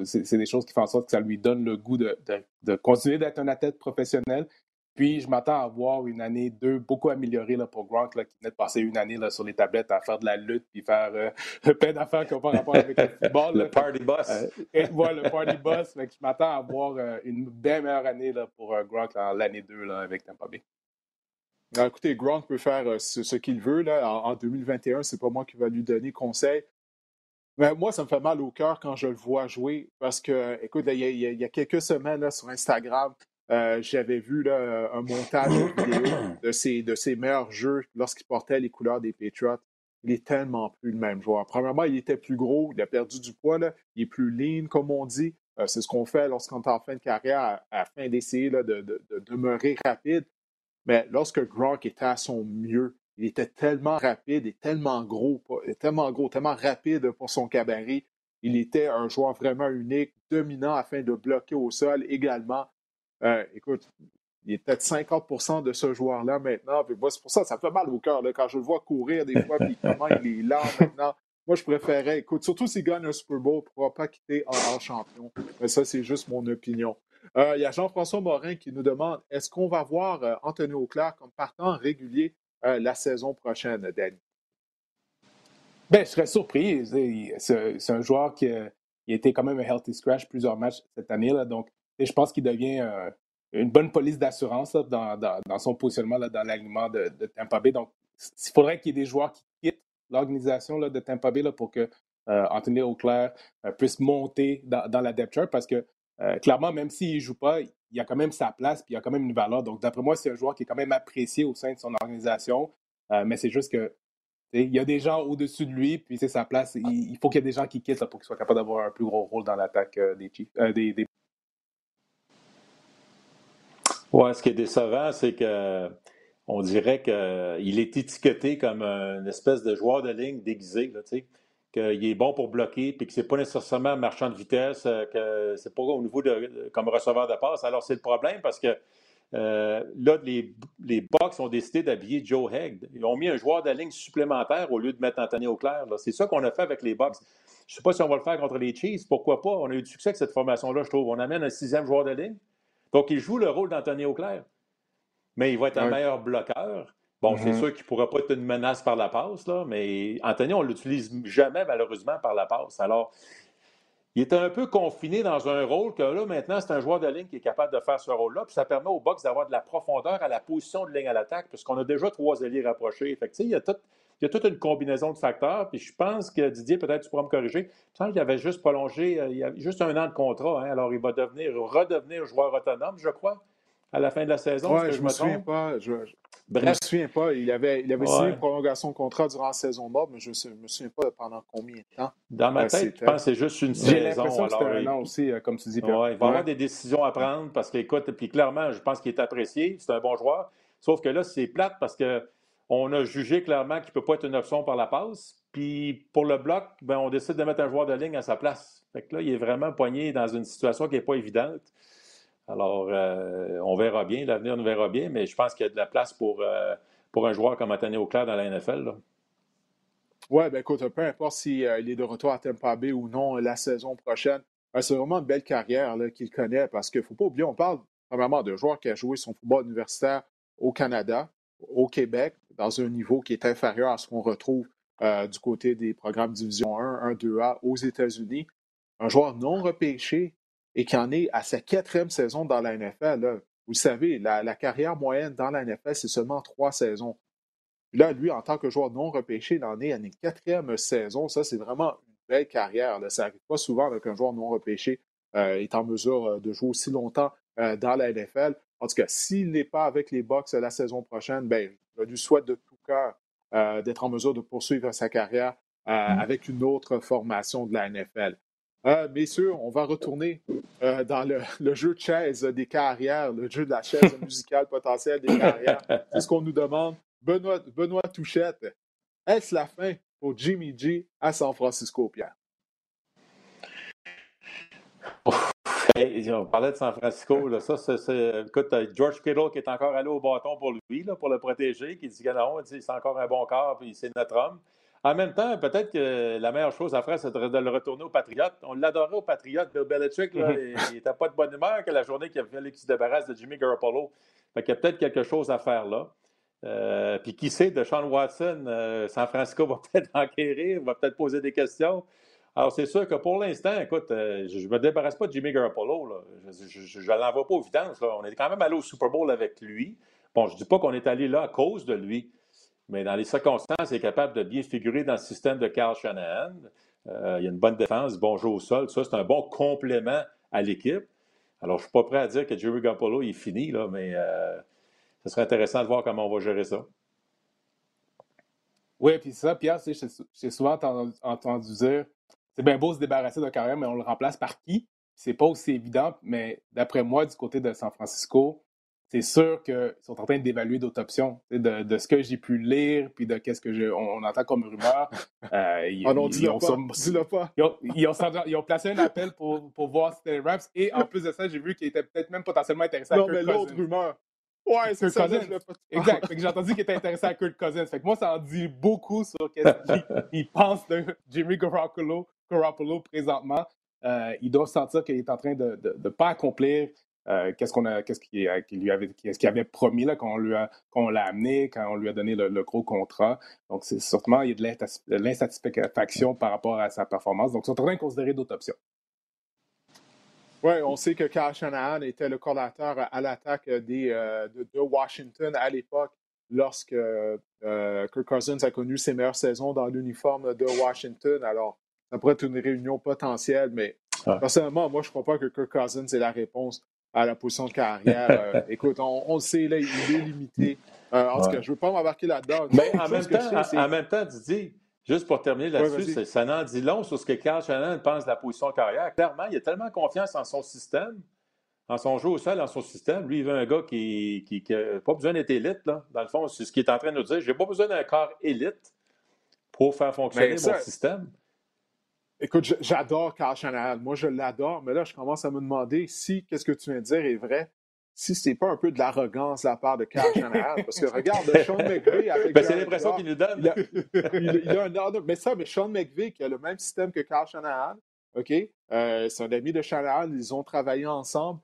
c'est des choses qui font en sorte que ça lui donne le goût de, de, continuer d'être un athlète professionnel. Puis, je m'attends à voir une année 2 beaucoup améliorée là, pour Gronk, là, qui venait de passer une année là, sur les tablettes à faire de la lutte puis faire euh, [LAUGHS] plein d'affaires qui n'ont pas rapport avec le football. le party boss. Euh, et, le party boss. je m'attends à voir euh, une bien meilleure année là, pour Gronk en l'année 2 avec Tampa Bay. Écoutez, Gronk peut faire ce, qu'il veut. Là. En, 2021, c'est pas moi qui va lui donner conseil. Mais moi, ça me fait mal au cœur quand je le vois jouer parce que, écoute, il y, a quelques semaines là, sur Instagram, euh, j'avais vu là, un montage [COUGHS] vidéo de ses, de ses meilleurs jeux lorsqu'il portait les couleurs des Patriots. Il est tellement plus le même joueur. Premièrement, il était plus gros, il a perdu du poids, là. il est plus lean, comme on dit. Euh, c'est ce qu'on fait lorsqu'on est en fin de carrière, afin d'essayer de, de, demeurer rapide. Mais lorsque Gronk était à son mieux, il était tellement rapide et tellement gros, tellement gros, tellement rapide pour son cabaret. Il était un joueur vraiment unique, dominant afin de bloquer au sol également. Euh, écoute, il est peut-être 50% de ce joueur-là maintenant. c'est pour ça, ça fait mal au cœur quand je le vois courir des fois, puis [LAUGHS] comment il est lent maintenant. Moi, je préférais, écoute, surtout s'il gagne un Super Bowl, il ne pourra pas quitter en, champion. Mais ça, c'est juste mon opinion. Euh, il y a Jean-François Morin qui nous demande est-ce qu'on va voir euh, Anthony Auclair comme partant régulier la saison prochaine, Danny? Ben, je serais surpris. C'est un joueur qui a, été quand même un healthy scratch plusieurs matchs cette année. Là, donc, et je pense qu'il devient euh, une bonne police d'assurance dans, son positionnement dans l'alignement de, Tampa Bay. Donc, il faudrait qu'il y ait des joueurs qui quittent l'organisation de Tampa Bay pour que euh, Anthony Auclair euh, puisse monter dans, la depth chart parce que clairement, même s'il ne joue pas, il a quand même sa place puis il a quand même une valeur. Donc, d'après moi, c'est un joueur qui est quand même apprécié au sein de son organisation. mais c'est juste que il y a des gens au-dessus de lui, puis c'est sa place. Il, faut qu'il y ait des gens qui quittent pour qu'il soit capable d'avoir un plus gros rôle dans l'attaque des, des, des, oui, ce qui est décevant, c'est que on dirait qu'il est étiqueté comme une espèce de joueur de ligne déguisé, qu'il est bon pour bloquer, puis que c'est pas nécessairement un marchand de vitesse, euh, que c'est pas au niveau de comme receveur de passe. Alors c'est le problème parce que euh, là, les, les ont décidé d'habiller Joe Hegg. Ils ont mis un joueur de ligne supplémentaire au lieu de mettre Anthony Auclair. C'est ça qu'on a fait avec les Bucks. Je ne sais pas si on va le faire contre les Chiefs. Pourquoi pas? On a eu du succès avec cette formation-là, je trouve. On amène un sixième joueur de ligne. Donc, il joue le rôle d'Anthony Auclair. Mais il va être un meilleur bloqueur. Bon, c'est mm-hmm. sûr qu'il ne pourra pas être une menace par la passe, là, mais Anthony, on ne l'utilise jamais, malheureusement, par la passe. Alors, il est un peu confiné dans un rôle que là, maintenant, c'est un joueur de ligne qui est capable de faire ce rôle-là. Puis ça permet au box d'avoir de la profondeur à la position de ligne à l'attaque, puisqu'on a déjà trois alliés rapprochés. Fait il y a il y a toute une combinaison de facteurs. Puis je pense que Didier, peut-être tu pourras me corriger. Je pense qu'il avait juste prolongé, euh, il y a juste un an de contrat. Hein. alors il va devenir, redevenir joueur autonome, je crois, à la fin de la saison. Je, je me, souviens pas. Je, ne me souviens pas. Il avait, il avait signé une prolongation de contrat durant la saison morte, mais je ne me souviens pas pendant combien de temps. Dans ma tête, je pense que c'est juste une saison. J'ai l'impression que c'était un an aussi, euh, comme tu dis. il va avoir des décisions à prendre parce qu'écoute, puis clairement, je pense qu'il est apprécié. C'est un bon joueur. Sauf que là, c'est plate parce que on a jugé clairement qu'il ne peut pas être une option par la passe. Puis pour le bloc, ben, on décide de mettre un joueur de ligne à sa place. Fait que là, il est vraiment poigné dans une situation qui n'est pas évidente. Alors, euh, on verra bien, l'avenir nous verra bien, mais je pense qu'il y a de la place pour, euh, un joueur comme Anthony Auclair dans la NFL. Oui, ben écoute, peu importe s'il euh, est de retour à Tampa Bay ou non la saison prochaine, c'est vraiment une belle carrière qu'il connaît parce qu'il ne faut pas oublier, on parle premièrement d'un joueur qui a joué son football universitaire au Canada, au Québec, dans un niveau qui est inférieur à ce qu'on retrouve du côté des programmes Division 1, 1, 2A aux États-Unis. Un joueur non repêché et qui en est à sa quatrième saison dans la NFL. Vous savez, la, carrière moyenne dans la NFL, c'est seulement trois saisons. là, lui, en tant que joueur non repêché, il en est à une quatrième saison. Ça, c'est vraiment une belle carrière. Ça n'arrive pas souvent qu'un joueur non repêché euh, est en mesure euh, de jouer aussi longtemps dans la NFL. En tout cas, s'il n'est pas avec les Bucks la saison prochaine, ben, je lui souhaite de tout cœur euh, d'être en mesure de poursuivre sa carrière euh, mm. avec une autre formation de la NFL. Euh, messieurs, on va retourner dans le, jeu de chaise des carrières, le jeu de la chaise [LAUGHS] musicale potentielle des carrières. C'est ce qu'on nous demande. Benoît, Benoît Touchette, est-ce la fin pour Jimmy G à San Francisco, Pierre? on parlait de San Francisco. Là, ça, c'est, écoute, George Kittle qui est encore allé au bâton pour lui, là, pour le protéger, qui dit que non, c'est encore un bon corps, puis c'est notre homme. En même temps, peut-être que la meilleure chose à faire, c'est de le retourner au Patriote. On l'adorait au Patriote, Bill Belichick. [LAUGHS] Il n'était pas de bonne humeur que la journée qu'il a fallu qu'il se débarrasse de Jimmy Garoppolo. Fait qu'il y a peut-être quelque chose à faire là. Euh, puis qui sait, de Sean Watson, euh, San Francisco [LAUGHS] va peut-être enquérir, va peut-être poser des questions. Alors, c'est sûr que pour l'instant, écoute, euh, je ne me débarrasse pas de Jimmy Garoppolo. Je ne l'envoie pas aux vidanges. On est quand même allé au Super Bowl avec lui. Bon, je ne dis pas qu'on est allé là à cause de lui, mais dans les circonstances, il est capable de bien figurer dans le système de Carl Shanahan. Euh, il a une bonne défense, bon jeu au sol. Ça, c'est un bon complément à l'équipe. Alors, je ne suis pas prêt à dire que Jimmy Garoppolo est fini, mais euh, ce serait intéressant de voir comment on va gérer ça. Oui, puis ça, Pierre, j'ai souvent entendu dire c'est bien beau se débarrasser d'un carrière, mais on le remplace par qui? C'est pas aussi évident, mais d'après moi, du côté de San Francisco, c'est sûr qu'ils sont en train d'évaluer d'autres options. De, de, ce que j'ai pu lire, puis de qu'est-ce que je, on, entend comme rumeur. [LAUGHS] Euh, ils, oh non, pas. Ils, ont, ils, ont, placé un appel pour, pour voir si c'était les Rams. Et en plus de ça, j'ai vu qu'ils étaient peut-être même potentiellement intéressés à Non, mais l'autre rumeur. Ouais, c'est ça. Cousins. Exact. j'ai entendu qu'il était intéressé à Kurt Cousins. Fait que moi, ça en dit beaucoup sur ce qu'il [LAUGHS] pense de Jimmy Garoppolo Garoppolo présentement, euh, il doit sentir qu'il est en train de ne pas accomplir euh, qu'est-ce qu'on a, qu'est-ce qu'il, lui avait, qu'est-ce qu'il avait promis là, quand on lui a, quand l'a amené, quand on lui a donné le, gros contrat. Donc, c'est certainement, il y a de l'insatisfaction par rapport à sa performance. Donc, ils sont en train de considérer d'autres options. Oui, on sait que Kyle Shanahan était le coordinateur à l'attaque des, euh, de, Washington à l'époque lorsque Kirk Cousins a connu ses meilleures saisons dans l'uniforme de Washington. Alors, ça pourrait être une réunion potentielle, mais personnellement, moi, je ne crois pas que Kirk Cousins est la réponse à la position de carrière. Euh, [LAUGHS] écoute, on, le sait, là, il est limité. Euh, en tout cas, je ne veux pas m'embarquer là-dedans. Mais en même, temps, en, même temps, Didier, juste pour terminer là-dessus, ça n'en dit long sur ce que Carl Shannon pense de la position de carrière. Clairement, il a tellement confiance en son système, en son jeu au sol, dans son système. Lui, il veut un gars qui n'a pas besoin d'être élite. Là. Dans le fond, c'est ce qu'il est en train de nous dire. Je n'ai pas besoin d'un corps élite pour faire fonctionner mon système. Écoute, j'adore Carl Shanahan. Moi, je l'adore, mais là, je commence à me demander si qu'est-ce que tu viens de dire est vrai. Si c'est pas un peu de l'arrogance de la part de Carl Shanahan. Parce que regarde, Sean McVay avec. Ben, c'est l'impression qu'il nous donne. Il a, un ordre. Mais ça, mais Sean McVay qui a le même système que Carl Shanahan, OK? Euh, c'est un ami de Shanahan, ils ont travaillé ensemble.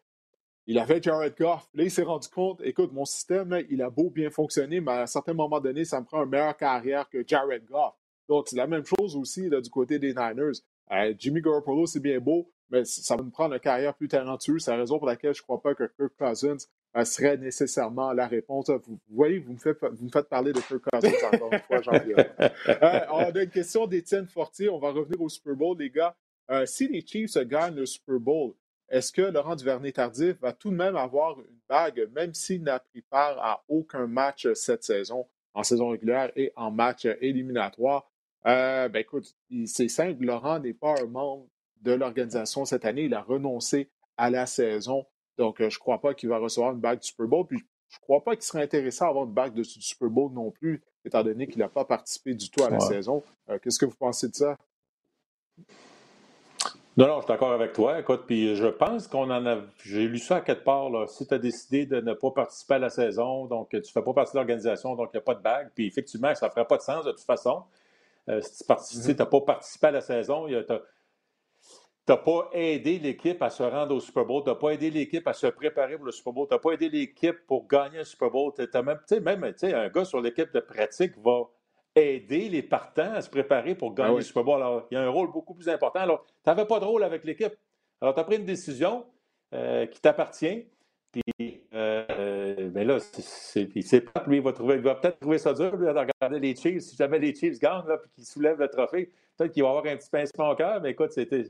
Il avait Jared Goff. Là, il s'est rendu compte, écoute, mon système, il a beau bien fonctionner, mais à un certain moment donné, ça me prend une meilleure carrière que Jared Goff. Donc, c'est la même chose aussi du côté des Niners. Euh, Jimmy Garoppolo, c'est bien beau, mais ça va nous prendre une carrière plus talentueuse. C'est la raison pour laquelle je ne crois pas que Kirk Cousins euh, serait nécessairement la réponse. Vous, voyez, vous me, faites, vous me faites parler de Kirk Cousins encore une fois, Jean-Pierre. [LAUGHS] Euh, on a une question d'Étienne Fortier. On va revenir au Super Bowl, les gars. si les Chiefs gagnent le Super Bowl, est-ce que Laurent Duvernay-Tardif va tout de même avoir une bague, même s'il n'a pris part à aucun match cette saison, en saison régulière et en match éliminatoire? Euh, ben écoute, c'est simple, Laurent n'est pas un membre de l'organisation cette année. Il a renoncé à la saison. Donc, euh, je ne crois pas qu'il va recevoir une bague du Super Bowl. Puis, je ne crois pas qu'il serait intéressé à avoir une bague de, du Super Bowl non plus, étant donné qu'il n'a pas participé du tout à la saison. Euh, qu'est-ce que vous pensez de ça? Non, non, je suis d'accord avec toi. Écoute, puis je pense qu'on en a. J'ai lu ça à quelque part. Là. Si tu as décidé de ne pas participer à la saison, donc tu ne fais pas partie de l'organisation, donc il n'y a pas de bague, puis effectivement, ça ne ferait pas de sens de toute façon. Euh, si tu n'as mm-hmm. pas participé à la saison, tu n'as pas aidé l'équipe à se rendre au Super Bowl, tu n'as pas aidé l'équipe à se préparer pour le Super Bowl, tu n'as pas aidé l'équipe pour gagner un Super Bowl. As même, même un gars sur l'équipe de pratique va aider les partants à se préparer pour gagner ah le Super Bowl. Alors, il y a un rôle beaucoup plus important. Alors, tu n'avais pas de rôle avec l'équipe. Alors, tu as pris une décision euh, qui t'appartient. Puis, euh, ben là, c'est, pas lui, il va, trouver, il va peut-être trouver ça dur, lui, de regarder les Chiefs. Si jamais les Chiefs gagnent, là, puis qu'ils soulèvent le trophée, peut-être qu'il va avoir un petit pincement au cœur, mais écoute, c'était,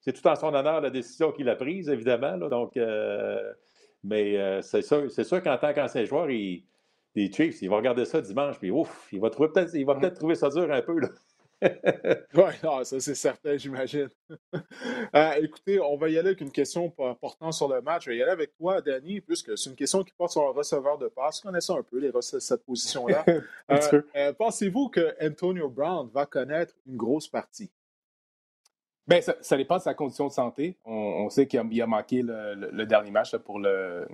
c'est tout en son honneur la décision qu'il a prise, évidemment. Là, donc, euh, mais euh, c'est sûr, qu'en tant qu'ancien joueur, il, les Chiefs, il va regarder ça dimanche, puis ouf, il va, trouver peut-être, il va peut-être trouver ça dur un peu. Là. [LAUGHS] oui, ça c'est certain, j'imagine. [LAUGHS] Euh, écoutez, on va y aller avec une question portant sur le match. Je vais y aller avec toi, Danny, puisque c'est une question qui porte sur un receveur de passe. Connaissez un peu les cette position-là. [LAUGHS] Euh, euh, pensez-vous que Antonio Brown va connaître une grosse partie? Bien, ça, dépend de sa condition de santé. On, sait qu'il a, manqué le, dernier match pour le,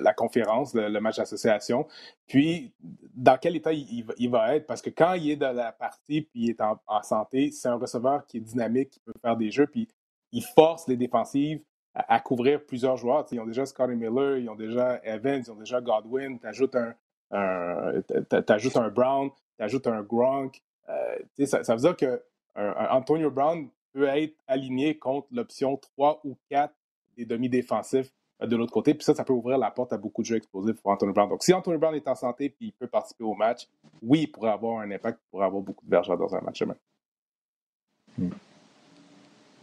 la, conférence, le, match d'association. Puis, dans quel état il, va être? Parce que quand il est dans la partie puis il est en, santé, c'est un receveur qui est dynamique, qui peut faire des jeux, puis il force les défensives à, couvrir plusieurs joueurs. ils ont déjà Scotty Miller, ils ont déjà Evans, ils ont déjà Godwin. Tu ajoutes un, un Brown, tu ajoutes un Gronk. Euh, ça, ça veut dire que Antonio Brown peut être aligné contre l'option 3 ou 4 des demi-défensifs euh, de l'autre côté. Puis ça, ça peut ouvrir la porte à beaucoup de jeux explosifs pour Anthony Brown. Donc, si Anthony Brown est en santé et il peut participer au match, oui, il pourrait avoir un impact, il pourrait avoir beaucoup de vergers dans un match demain.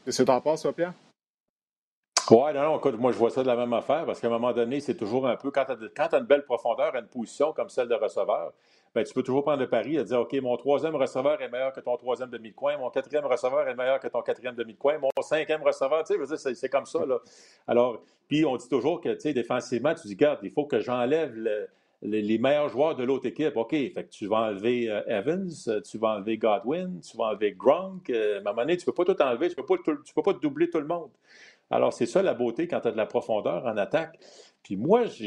Qu'est-ce que tu en penses, Pierre? Oui, non, non, écoute, moi, je vois ça de la même affaire parce qu'à un moment donné, c'est toujours un peu, quand tu as, une belle profondeur une position comme celle de receveur, ben, tu peux toujours prendre le pari et dire, OK, mon troisième receveur est meilleur que ton troisième demi-coin, mon quatrième receveur est meilleur que ton quatrième demi-coin, mon cinquième receveur, tu sais, c'est comme ça, là. Alors, puis on dit toujours que, tu sais, défensivement, tu dis, regarde, il faut que j'enlève les meilleurs joueurs de l'autre équipe. OK, fait que tu vas enlever euh, Evans, tu vas enlever Godwin, tu vas enlever Gronk. Euh, à un moment donné, tu ne peux pas tout enlever, tu ne peux, peux, pas doubler tout le monde. Alors, c'est ça la beauté quand tu as de la profondeur en attaque. Puis moi, j'ai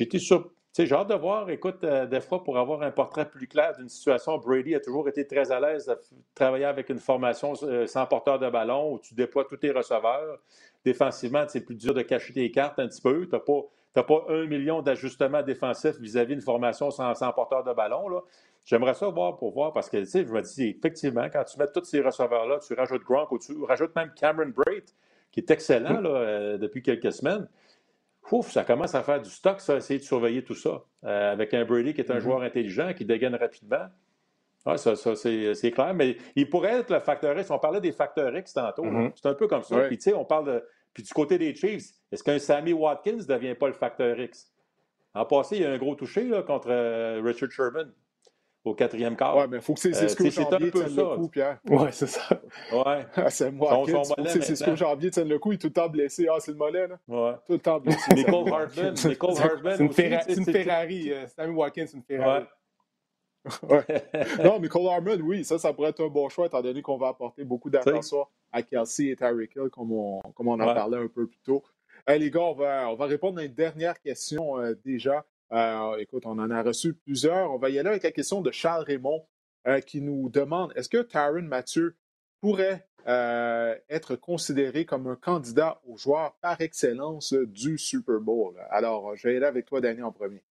été. J'ai hâte de voir, écoute, euh, des fois, pour avoir un portrait plus clair d'une situation, Brady a toujours été très à l'aise de travailler avec une formation euh, sans porteur de ballon où tu déploies tous tes receveurs. Défensivement, c'est plus dur de cacher tes cartes un petit peu. Tu n'as pas, un million d'ajustements défensifs vis-à-vis d'une formation sans, porteur de ballon. J'aimerais ça voir pour voir parce que, tu sais, je me dis, effectivement, quand tu mets tous ces receveurs-là, tu rajoutes Gronk ou tu rajoutes même Cameron Braid, qui est excellent là, euh, depuis quelques semaines. Ouf, ça commence à faire du stock, ça, essayer de surveiller tout ça. Euh, avec un Brady qui est un mm-hmm. joueur intelligent, qui dégaine rapidement. Ah, ça, ça c'est clair. Mais il pourrait être le facteur X. On parlait des facteurs X tantôt. Mm-hmm. C'est un peu comme ça. Puis, tu sais, on parle de. Puis, du côté des Chiefs, est-ce qu'un Sammy Watkins ne devient pas le facteur X? En passé, il y a un gros touché là, contre euh, Richard Sherman au quatrième quart. Oui, mais il faut que c'est Cisco euh, Janvier tienne le coup, Pierre. Oui, c'est ça. Ouais. [LAUGHS] Ah, c'est moi. C'est Cisco Janvier tienne le coup, il est tout le temps blessé. Ah, c'est le mollet, là? Ouais. Tout le temps blessé. Nicole Hartman. Nicole Hartman. C'est une, Ferrari. une Ferrari. Euh, Sammy Watkins, c'est une Ferrari. Ouais. [LAUGHS] [LAUGHS] non, mais Cole Harmon, oui, ça, ça pourrait être un bon choix, étant donné qu'on va apporter beaucoup d'attention à Kelsey et Tyreek Hill, comme on, comme on en parlait un peu plus tôt. les gars, on va, on va répondre à une dernière question euh, déjà. Euh, écoute, on en a reçu plusieurs. On va y aller avec la question de Charles Raymond euh, qui nous demande est-ce que Tyron Mathieu pourrait euh, être considéré comme un candidat au joueur par excellence du Super Bowl? Alors, je vais aller avec toi, Danny, en premier.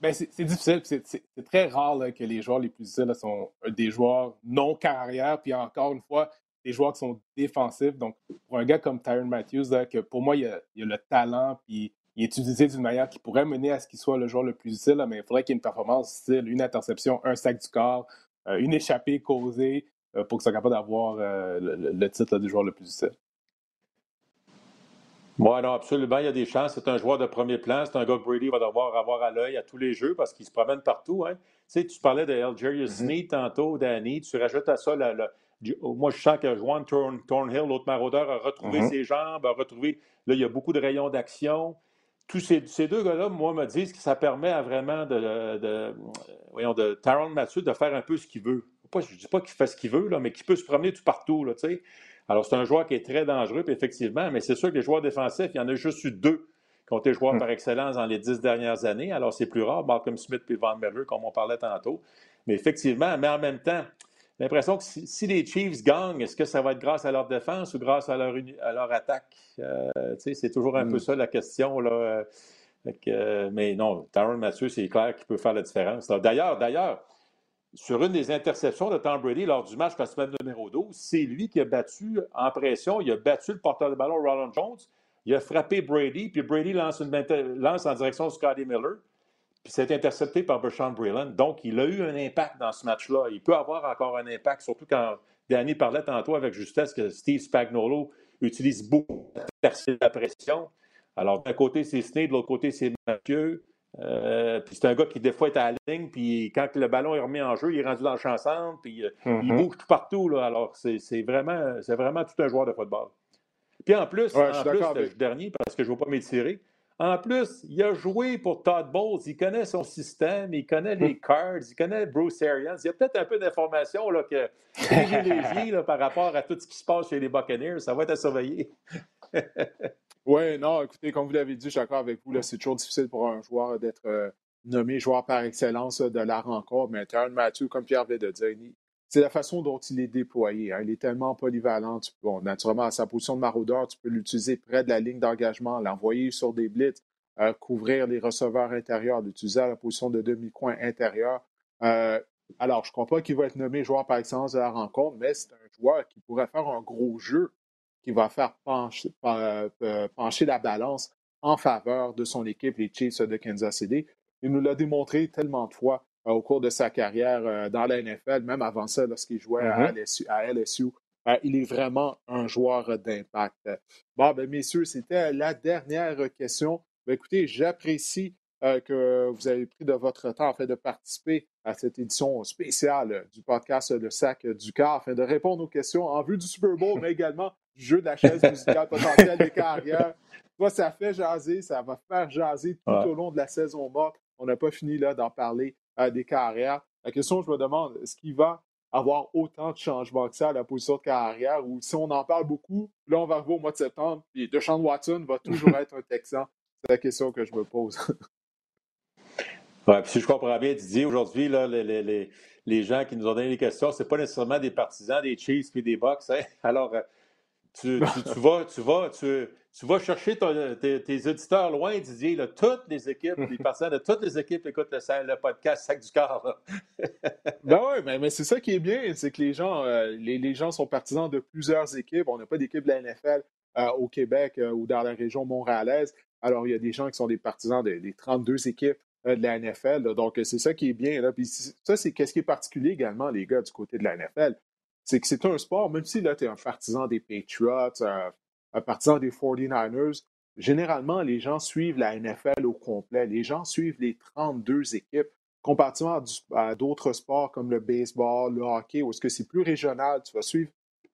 Ben, c'est difficile. C'est très rare que les joueurs les plus difficiles sont des joueurs non carrière, puis encore une fois, des joueurs qui sont défensifs. Donc, pour un gars comme Tyron Matthews, que pour moi, il a, a le talent, puis il est utilisé d'une manière qui pourrait mener à ce qu'il soit le joueur le plus utile, mais il faudrait qu'il y ait une performance style une interception, un sac du corps, euh, une échappée causée euh, pour qu'il soit capable d'avoir euh, le, titre du joueur le plus utile. Oui, non, absolument. Il y a des chances. C'est un joueur de premier plan. C'est un gars que Brady va devoir avoir à l'œil à tous les jeux parce qu'il se promène partout. Hein. Tu sais, tu parlais de Algerius mm-hmm. tantôt, Danny. Tu rajoutes à ça moi, je sens que Juan Thornhill, l'autre maraudeur, a retrouvé mm-hmm. ses jambes, a retrouvé. Là, il y a beaucoup de rayons d'action tous ces, deux gars-là, moi, me disent que ça permet à vraiment de, de, voyons, de Taron Mathieu de faire un peu ce qu'il veut. je ne dis pas qu'il fait ce qu'il veut, là, mais qu'il peut se promener tout partout. Là, Alors, c'est un joueur qui est très dangereux, effectivement, mais c'est sûr que les joueurs défensifs, il y en a juste eu deux qui ont été joueurs mm. par excellence dans les dix dernières années. Alors, c'est plus rare, Malcolm Smith et Van Miller, comme on parlait tantôt. Mais effectivement, mais en même temps, l'impression que si, les Chiefs gagnent, est-ce que ça va être grâce à leur défense ou grâce à leur, à leur attaque? Euh, c'est toujours un peu mm. ça la question. Là. Mais non, Tyron Mathieu, c'est clair qu'il peut faire la différence. D'ailleurs, d'ailleurs, sur une des interceptions de Tom Brady lors du match la semaine numéro 12, c'est lui qui a battu en pression, il a battu le porteur de ballon Roland Jones, il a frappé Brady, puis Brady lance, une, lance en direction de Scotty Miller. Puis c'est intercepté par Bershon Breland. Donc, il a eu un impact dans ce match-là. Il peut avoir encore un impact, surtout quand Danny parlait tantôt avec justesse que Steve Spagnolo utilise beaucoup la pression. Alors, d'un côté, c'est Snee, de l'autre côté, c'est Mathieu. Euh, puis c'est un gars qui, des fois, est à la ligne, puis quand le ballon est remis en jeu, il est rendu dans le champ centre, puis euh, il mm-hmm. bouge tout partout. Là. Alors, c'est vraiment, vraiment tout un joueur de football. Puis en plus, en plus, dernier, parce que je ne veux pas m'étirer, En plus, il a joué pour Todd Bowles. Il connaît son système, il connaît les [LAUGHS] cards, il connaît Bruce Arians. Il y a peut-être un peu d'informations que privilégiée [LAUGHS] par rapport à tout ce qui se passe chez les Buccaneers. Ça va être à surveiller. [LAUGHS] oui, non, écoutez, comme vous l'avez dit, je suis d'accord avec vous. C'est toujours difficile pour un joueur d'être euh, nommé joueur par excellence de la rencontre. Mais Terran Matthew, comme Pierre vient de dire, c'est la façon dont il est déployé. Hein. Il est tellement polyvalent. bon, naturellement, à sa position de maraudeur, tu peux l'utiliser près de la ligne d'engagement, l'envoyer sur des blitz, euh, couvrir les receveurs intérieurs, l'utiliser à la position de demi-coin intérieur. Euh, alors, je ne crois pas qu'il va être nommé joueur par excellence de la rencontre, mais c'est un joueur qui pourrait faire un gros jeu qui va faire pencher, euh, pencher la balance en faveur de son équipe, les Chiefs de Kansas City. Il nous l'a démontré tellement de fois au cours de sa carrière euh, dans la NFL, même avant ça, lorsqu'il jouait à mm-hmm. LSU. Euh, il est vraiment un joueur d'impact. Bon, ben, messieurs, c'était la dernière question. Ben, écoutez, j'apprécie que vous avez pris de votre temps afin de participer à cette édition spéciale du podcast Le Sac du Car afin de répondre aux questions en vue du Super Bowl, mais également du jeu de la chaise musicale potentielle des carrières. Toi, ça fait jaser, ça va faire jaser tout au long de la saison morte. On n'a pas fini là d'en parler des carrières. La question, je me demande, est-ce qu'il va avoir autant de changements que ça à la position de carrière? Ou si on en parle beaucoup, là, on va arriver au mois de septembre, puis DeShaun Watson va toujours être un Texan? C'est la question que je me pose. [LAUGHS] ouais, puis si je comprends bien, Didier, aujourd'hui, les, les, les, gens qui nous ont donné les questions, ce pas nécessairement des partisans des Chiefs et des Bucks. Hein? Alors, tu, [LAUGHS] tu, vas, tu, vas, tu, tu vas chercher tes, tes, auditeurs loin, Didier. Là, toutes les équipes, les [LAUGHS] personnes de toutes les équipes écoutent le, podcast Sac du Corps. [LAUGHS] ben oui, mais, mais c'est ça qui est bien, c'est que les gens, euh, les, les, gens sont partisans de plusieurs équipes. On n'a pas d'équipe de la NFL euh, au Québec euh, ou dans la région montréalaise. Alors, il y a des gens qui sont des partisans des 32 équipes de la NFL. donc, c'est ça qui est bien. Là. Puis ça, c'est ce qui est particulier également, les gars, du côté de la NFL. C'est que c'est un sport, même si là, tu es un partisan des Patriots, un partisan des 49ers, généralement, les gens suivent la NFL au complet. Les gens suivent les 32 équipes, comparativement à d'autres sports comme le baseball, le hockey, où est-ce que c'est plus régional. Tu vas suivre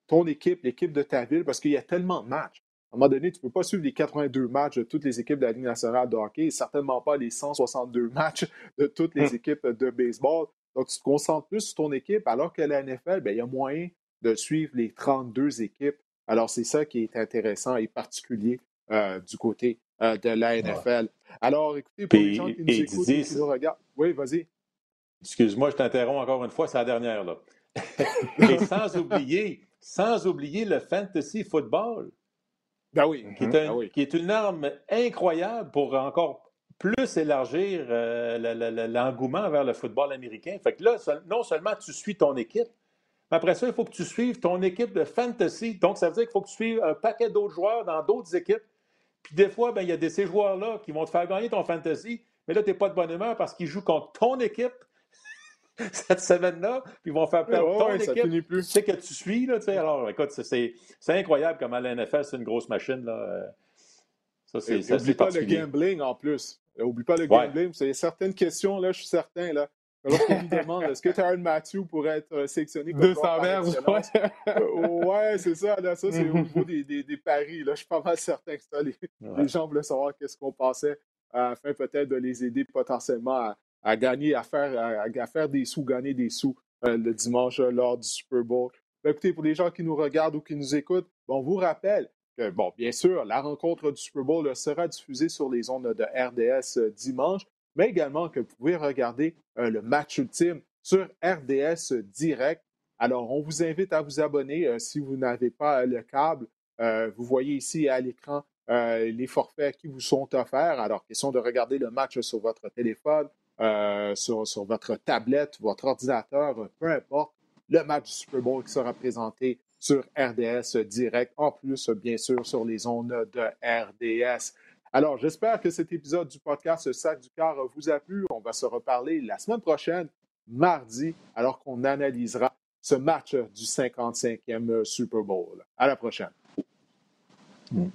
ton équipe, l'équipe de ta ville, parce qu'il y a tellement de matchs. À un moment donné, tu ne peux pas suivre les 82 matchs de toutes les équipes de la Ligue nationale de hockey, et certainement pas les 162 [LAUGHS] matchs de toutes les hum. équipes de baseball. Donc, tu te concentres plus sur ton équipe, alors que la NFL, ben, il y a moyen de suivre les 32 équipes alors, c'est ça qui est intéressant et particulier euh, du côté euh, de la NFL. Alors, écoutez, pour les gens qui nous écoutent et qui nous regardent, oui, vas-y. Excuse-moi, je t'interromps encore une fois, c'est la dernière, là. [LAUGHS] et sans oublier, sans oublier le fantasy football. Ben oui. Qui est, ben qui est une arme incroyable pour encore plus élargir euh, l'engouement vers le football américain. Fait que là, non seulement tu suis ton équipe, après ça, il faut que tu suives ton équipe de fantasy. Donc, ça veut dire qu'il faut que tu suives un paquet d'autres joueurs dans d'autres équipes. Puis des fois, ben, il y a ces joueurs-là qui vont te faire gagner ton fantasy, mais là, tu n'es pas de bonne humeur parce qu'ils jouent contre ton équipe [LAUGHS] cette semaine-là, puis ils vont faire perdre ton équipe. Plus. Tu sais que tu suis, là, tu sais. Alors, écoute, c'est incroyable comment la NFL, c'est une grosse machine, là. Ça, c'est pas le gambling en plus. Oublie pas le gambling. Il y a certaines questions, là, je suis certain, là. Lorsqu'on lui demande est-ce que Tyron Matthew pourrait être euh, sélectionné comme 200 verges, ouais. Euh, ouais, c'est ça. Là, ça, c'est au [LAUGHS] niveau des, des, des, paris. Là. Je suis pas mal certain que ça, les, les gens voulaient savoir qu'est-ce qu'on pensait afin peut-être de les aider potentiellement à, à gagner, à faire, à, faire des sous, gagner des sous euh, le dimanche lors du Super Bowl. Ben, écoutez, pour les gens qui nous regardent ou qui nous écoutent, on vous rappelle bon, bien sûr, la rencontre du Super Bowl sera diffusée sur les ondes de RDS dimanche mais également que vous pouvez regarder euh, le match ultime sur RDS Direct. Alors, on vous invite à vous abonner euh, si vous n'avez pas euh, le câble. vous voyez ici à l'écran les forfaits qui vous sont offerts. Alors, question de regarder le match sur votre téléphone, sur, votre tablette, votre ordinateur, peu importe. Le match du Super Bowl qui sera présenté sur RDS Direct, en plus, bien sûr, sur les ondes de RDS. Alors, j'espère que cet épisode du podcast Sac du Cœur vous a plu. On va se reparler la semaine prochaine, mardi, alors qu'on analysera ce match du 55e Super Bowl. À la prochaine. Mm.